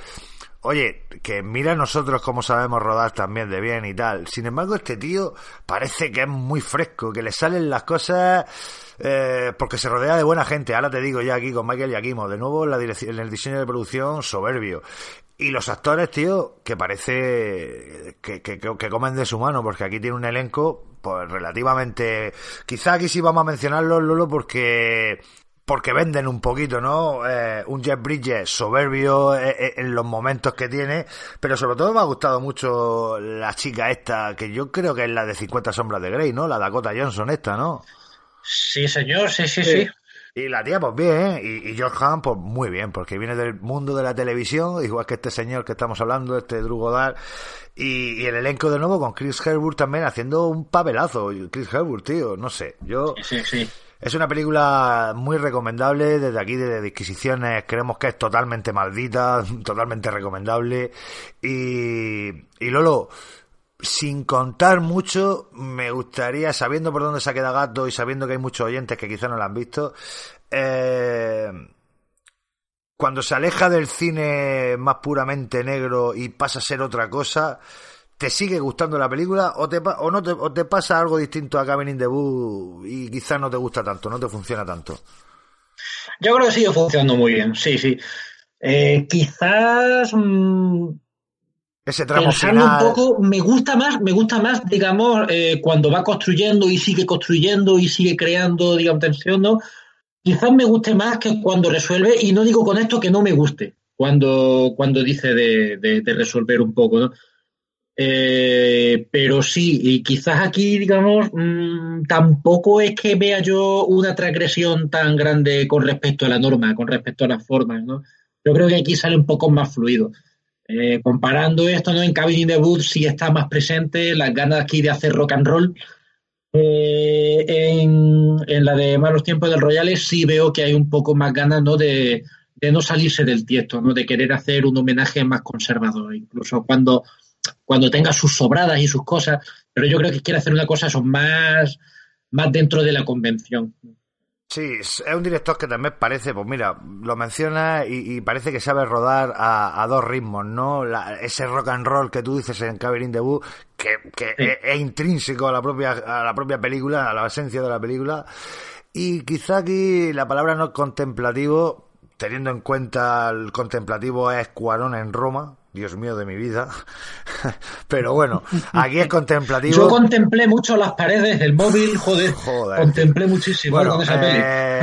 B: Oye, que mira nosotros cómo sabemos rodar también de bien y tal. Sin embargo, este tío parece que es muy fresco, que le salen las cosas eh, porque se rodea de buena gente. Ahora te digo ya aquí con Michael Giacchino, de nuevo la dirección, en el diseño de producción soberbio. Y los actores, tío, que parece que, que, que, comen de su mano, porque aquí tiene un elenco, pues relativamente. Quizá aquí sí vamos a mencionarlo, Lolo, porque porque venden un poquito, ¿no? Eh, un Jeff Bridges soberbio en, en, los momentos que tiene, pero sobre todo me ha gustado mucho la chica esta, que yo creo que es la de 50 sombras de Grey, ¿no? La Dakota Johnson esta, ¿no?
C: Sí, señor, sí, sí, sí. sí.
B: Y la tía, pues bien, ¿eh? y, y George Hamm, pues muy bien, porque viene del mundo de la televisión, igual que este señor que estamos hablando, este Drew Goddard, y, y, el elenco de nuevo con Chris Herbert también haciendo un papelazo. Chris Herbert, tío, no sé, yo...
C: Sí, sí.
B: Es una película muy recomendable, desde aquí de Disquisiciones creemos que es totalmente maldita, totalmente recomendable. Y, y Lolo, sin contar mucho, me gustaría, sabiendo por dónde se ha quedado Gato y sabiendo que hay muchos oyentes que quizá no lo han visto, eh, cuando se aleja del cine más puramente negro y pasa a ser otra cosa, ¿te sigue gustando la película o te, pasa algo distinto a Cabin in the Woods y quizás no te gusta tanto, no te funciona tanto?
C: Yo creo que sigue funcionando muy bien, sí, sí. Eh, quizás mmm,
B: ese tramo final...
C: un poco, me gusta más, me gusta más, digamos, eh, cuando va construyendo y sigue construyendo y sigue creando, digamos, tensión, ¿no? Quizás me guste más que cuando resuelve, y no digo con esto que no me guste, cuando, cuando dice de, de, de resolver un poco, ¿no? Eh, pero sí, y quizás aquí, digamos, mmm, tampoco es que vea yo una transgresión tan grande con respecto a la norma, con respecto a las formas, ¿no? Yo creo que aquí sale un poco más fluido. Eh, comparando esto, ¿no? En Cabin in the sí está más presente las ganas aquí de hacer rock and roll. Eh, en, la de Malos Tiempos del Royales sí veo que hay un poco más ganas, ¿no? De, no salirse del tiesto, ¿no? De querer hacer un homenaje más conservador. Incluso cuando cuando tenga sus sobradas y sus cosas, pero yo creo que quiere hacer una cosa son más, más dentro de la convención.
B: Sí, es un director que también parece, pues mira, lo menciona y, y parece que sabe rodar a, a dos ritmos, ¿no? La, ese rock and roll que tú dices en Cabin in the Woods, que, que sí. es, es, intrínseco a la propia a la propia película, a la esencia de la película. Y quizá aquí la palabra no contemplativo, teniendo en cuenta el contemplativo es Cuarón en Roma, Dios mío de mi vida. Pero bueno, aquí es contemplativo.
C: Yo contemplé mucho las paredes del móvil, joder. contemplé muchísimo
B: Bueno,
C: con esa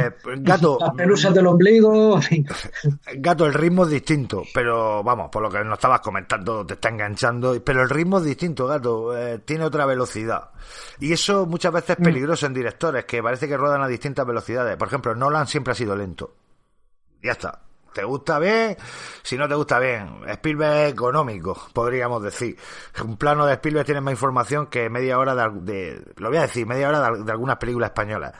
B: eh, gato,
C: Las pelusas del ombligo.
B: Gato, el ritmo es distinto, pero vamos, por lo que nos estabas comentando, te está enganchando, pero el ritmo es distinto, Gato, eh, tiene otra velocidad. Y eso muchas veces es peligroso en directores, que parece que ruedan a distintas velocidades. Por ejemplo, Nolan siempre ha sido lento. Ya está. ¿Te gusta bien? Si no te gusta bien. Spielberg es económico, podríamos decir. Un plano de Spielberg tiene más información que media hora de, de- lo voy a decir, media hora de, de algunas películas españolas.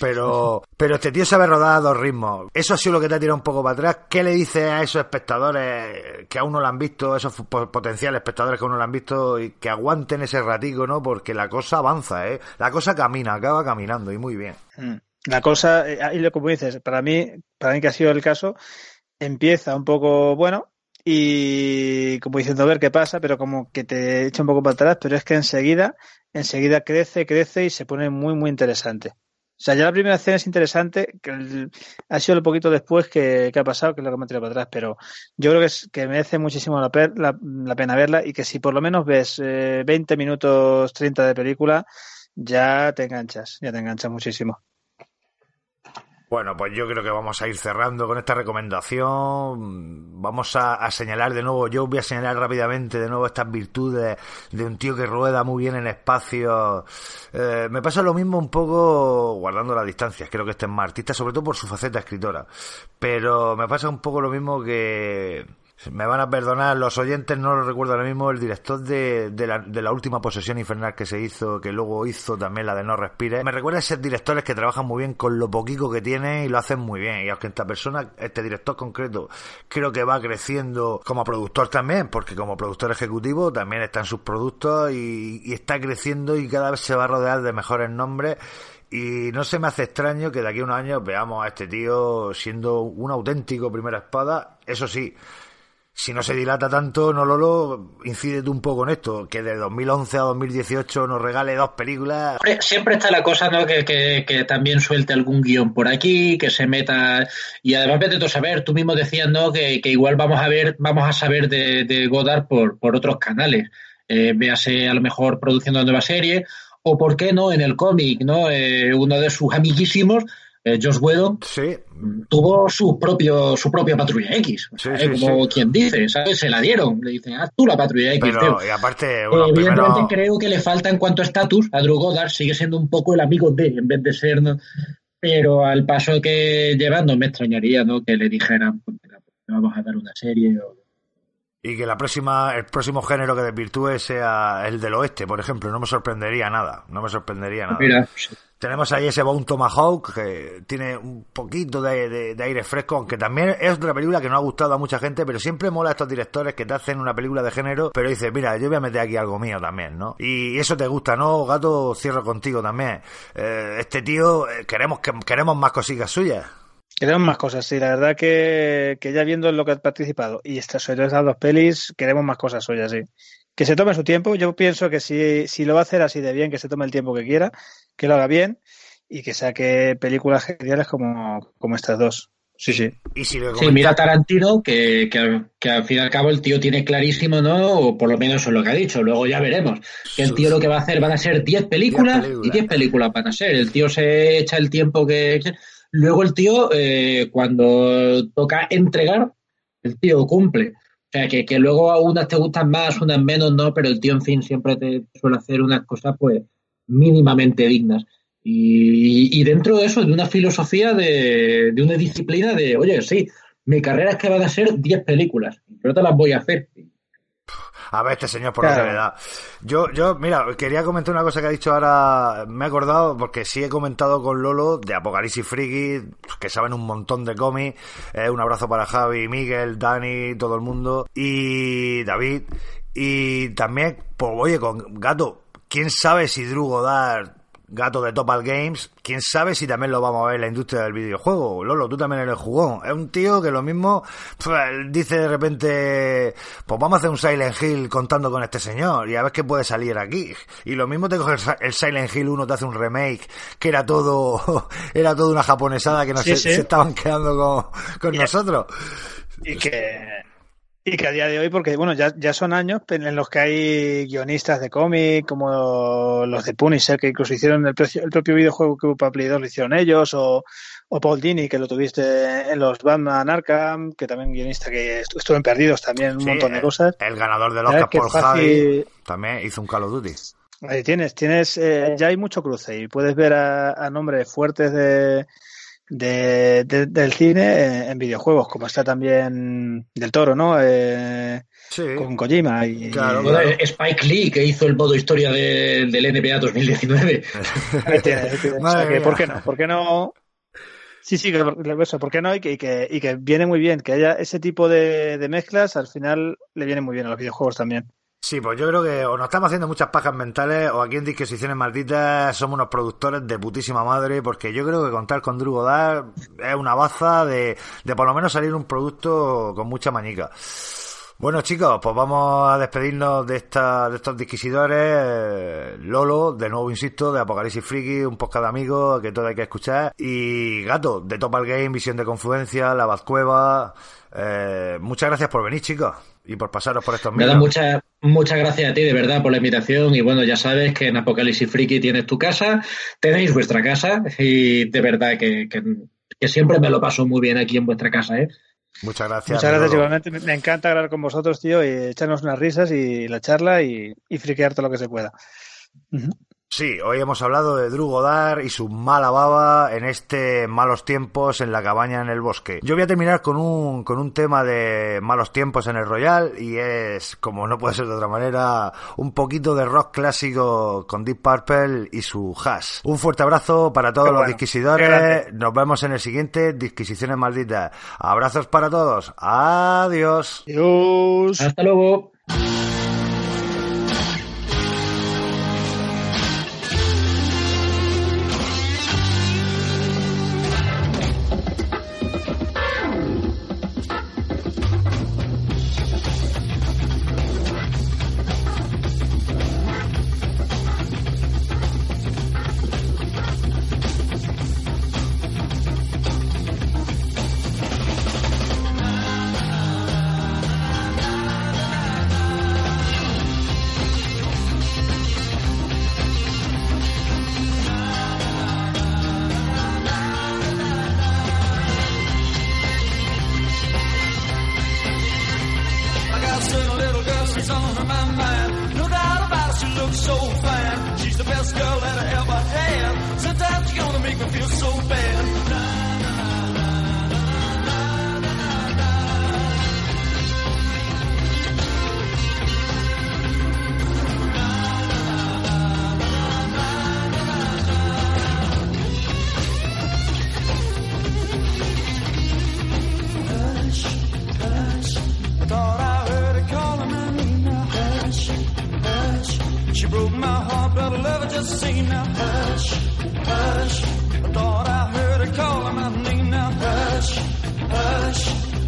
B: Pero, pero este tío sabe rodar a dos ritmos. Eso ha sido lo que te ha tirado un poco para atrás. ¿Qué le dice a esos espectadores que aún no lo han visto, esos po- potenciales espectadores que aún no lo han visto y que aguanten ese ratico, ¿no? Porque la cosa avanza, ¿eh? La cosa camina, acaba caminando y muy bien.
D: Mm. La cosa, eh, y lo como dices, para mí, para mí que ha sido el caso, empieza un poco bueno y como diciendo a ver qué pasa, pero como que te echa un poco para atrás, pero es que enseguida, enseguida crece, crece y se pone muy, muy interesante. O sea, ya la primera escena es interesante, que el- ha sido lo poquito después que, que ha pasado, que es lo que me para atrás, pero yo creo que, es, que merece muchísimo la, la, la pena verla y que si por lo menos ves eh, 20 minutos 30 de película, ya te enganchas, ya te enganchas muchísimo.
B: Bueno, pues yo creo que vamos a ir cerrando con esta recomendación. Vamos a, señalar de nuevo, yo voy a señalar rápidamente de nuevo estas virtudes de un tío que rueda muy bien en espacio. Eh, me pasa lo mismo un poco guardando las distancias, creo que este es más artista, sobre todo por su faceta escritora. Pero me pasa un poco lo mismo que... Me van a perdonar los oyentes, no lo recuerdo ahora mismo, el director de, de, la, de la última posesión infernal que se hizo, que luego hizo también la de No Respire. Me recuerda a esos directores que trabajan muy bien con lo poquito que tienen y lo hacen muy bien. Y aunque esta persona, este director concreto, creo que va creciendo como productor también, porque como productor ejecutivo también está en sus productos y, y está creciendo y cada vez se va a rodear de mejores nombres. Y no se me hace extraño que de aquí a unos años veamos a este tío siendo un auténtico primera espada. Eso sí, si no se dilata tanto, no Lolo, incide tú un poco en esto, que de 2011 a 2018 nos regale dos películas.
C: Siempre está la cosa, ¿no? Que, que, que también suelte algún guion por aquí, que se meta. Y además, vete tú a saber, tú mismo decías, ¿no? Que, igual vamos a ver, vamos a saber de, de Godard por, por otros canales. Eh, véase a lo mejor produciendo una nueva serie, o por qué no, en el cómic, ¿no? Eh, uno de sus amiguísimos, eh, Josh Whedon, tuvo su propio su propia patrulla X, ¿sabes?
B: sí,
C: como
B: sí.
C: quien dice, ¿sabes? Se la dieron, le dicen, haz tú la patrulla X.
B: Pero,
C: tío.
B: y aparte,
C: Eh,
B: bueno,
C: evidentemente
B: primero,
C: creo que le falta en cuanto a estatus a Drew Goddard, sigue siendo un poco el amigo de, en vez de ser, ¿no? pero al paso que lleva no me extrañaría ¿no? que le dijeran, vamos a dar una serie o
B: y que la próxima, el próximo género que desvirtúe sea el del oeste, por ejemplo, no me sorprendería nada, no me sorprendería nada.
C: Mira, sí.
B: Tenemos ahí ese Bone Tomahawk que tiene un poquito de, de- de aire fresco, aunque también es otra película que no ha gustado a mucha gente, pero siempre mola a estos directores que te hacen una película de género, pero dices, mira, yo voy a meter aquí algo mío también, ¿no? Y eso te gusta, ¿no? Gato, cierro contigo también. Eh, este tío, eh, queremos que queremos más cositas suyas.
D: Queremos más cosas, sí. La verdad que, que ya viendo en lo que ha participado y estas sobre estas dos pelis, queremos más cosas suyas, sí. Que se tome su tiempo. Yo pienso que si, si lo va a hacer así de bien, que se tome el tiempo que quiera, que lo haga bien y que saque películas geniales como, como estas dos. Sí, sí.
B: Y si
C: Sí, mira Tarantino, que, que, que al fin y al cabo el tío tiene clarísimo, ¿no? O por lo menos eso es lo que ha dicho. Luego ya veremos. Que el tío lo que va a hacer van a ser 10 películas,
B: 10 películas.
C: y 10 películas van a ser. El tío se echa el tiempo que. Luego el tío, eh, cuando toca entregar, el tío cumple. O sea, que, que luego a unas te gustan más, unas menos, no, pero el tío, en fin, siempre te suele hacer unas cosas, pues, mínimamente dignas. Y, y dentro de eso, de una filosofía, de, de una disciplina de, oye, sí, mi carrera es que van a ser 10 películas, yo te las voy a hacer.
B: A ver, este señor por
C: Claro.
B: lo que le da. Yo, yo, mira, quería comentar una cosa que ha dicho ahora. Me he acordado, porque sí he comentado con Lolo de Apocalipsis Friki, que saben un montón de cómics. Eh, un abrazo para Javi, Miguel, Dani, todo el mundo. Y David. Y también, pues oye, con Gato, ¿quién sabe si Drew Goddard, Gato de Topal Games, quién sabe si también lo vamos a ver en la industria del videojuego? Lolo, tú también eres jugón. Es un tío que lo mismo pues, dice de repente, pues vamos a hacer un Silent Hill contando con este señor y a ver qué puede salir aquí. Y lo mismo te coge el Silent Hill 1, te hace un remake que era todo, era todo una japonesada que no
D: Sí,
B: se,
D: sí.
B: se estaban quedando con, con nosotros.
D: Y que, Y que a día de hoy, porque bueno, ya, ya son años en los que hay guionistas de cómic, como los de Punisher, que incluso hicieron el, precio- el propio videojuego que hubo para Play 2 lo hicieron ellos, o, o Paul Dini, que lo tuviste en los Batman Arkham, que también guionista que estu- estuvo en Perdidos también, un
B: Sí,
D: montón de
B: el-
D: cosas.
B: El ganador del Oscar por
D: fácil-
B: Javi también hizo un Call of Duty.
D: Ahí tienes, tienes, eh, ya hay mucho cruce y puedes ver a, a nombres fuertes de, de- de- del cine eh, en videojuegos, como está también del Toro, ¿no? Eh, Con Kojima y,
C: Bueno, Spike Lee, que hizo el modo historia de- del NBA 2019.
D: Ahí tienes, ahí tienes. O sea,
C: Madre
D: que,
C: mía.
D: ¿Por qué no? ¿Por qué no? Sí, sí, que eso, ¿por qué no? Y que, y que, y que viene muy bien, que haya ese tipo de, de mezclas, al final le viene muy bien a los videojuegos también.
B: Sí, pues yo creo que o nos estamos haciendo muchas pajas mentales o aquí en Disquisiciones Malditas somos unos productores de putísima madre porque yo creo que contar con Drew Goddard es una baza de, de por lo menos salir un producto con mucha mañica. Bueno chicos, pues vamos a despedirnos de, esta, de estos disquisidores. Lolo, de nuevo insisto, de Apocalipsis Friki, un podcast de amigos que todo hay que escuchar. Y Gato, de Topal Game, Visión de Confluencia, La Bazcueva. Eh, muchas gracias por venir chicos y por pasaros por estos
C: Me da
B: micros.
C: muchas muchas gracias a ti, de verdad, por la invitación. Y bueno, ya sabes que en Apocalipsis Friki tienes tu casa, tenéis vuestra casa. Y de verdad que, que, que siempre me lo paso muy bien aquí en vuestra casa, ¿eh?
B: Muchas gracias.
D: Muchas gracias, igualmente. Me- Me encanta hablar con vosotros, tío, y echarnos unas risas y la charla y, y friquear todo lo que se pueda.
B: Sí, hoy hemos hablado de Drew Goddard y su mala baba en este malos tiempos en la cabaña en el bosque. Yo voy a terminar con un, con un tema de malos tiempos en el Royal y es, como no puede ser de otra manera, un poquito de rock clásico con Deep Purple y su hash. Un fuerte abrazo para todos los disquisidores. Nos vemos en el siguiente Disquisiciones Malditas. Abrazos para todos. Adiós.
D: Adiós.
C: Hasta luego.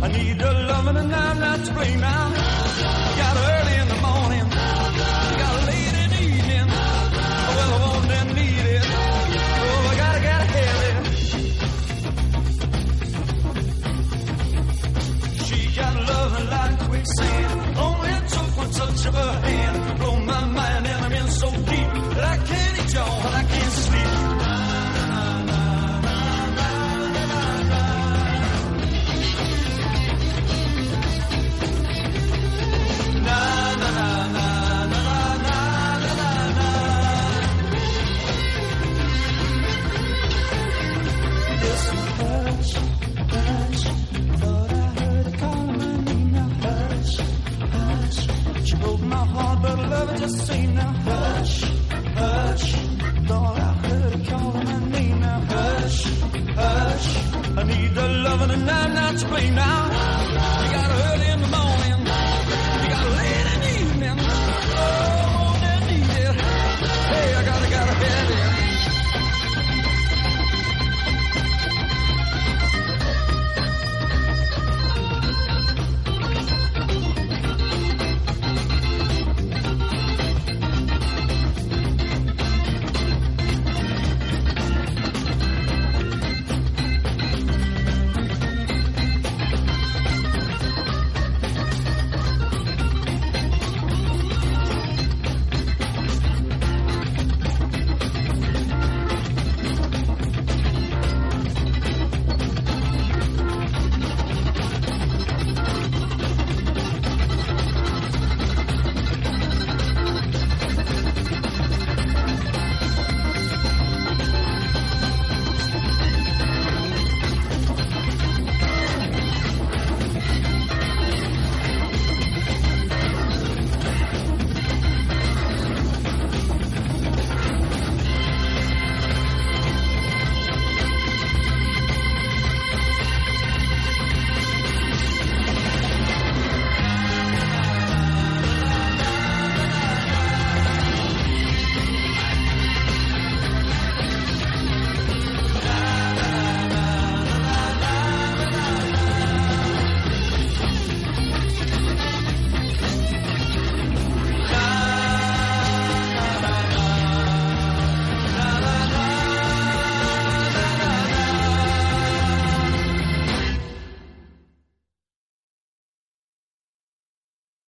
L: I need her loving and I'm not to blame now. Got early in the morning. Got late in the evening. Well, I want and need it. Oh, I gotta, have it. She got love like quicksand. Only took one touch of her hand. Blame now.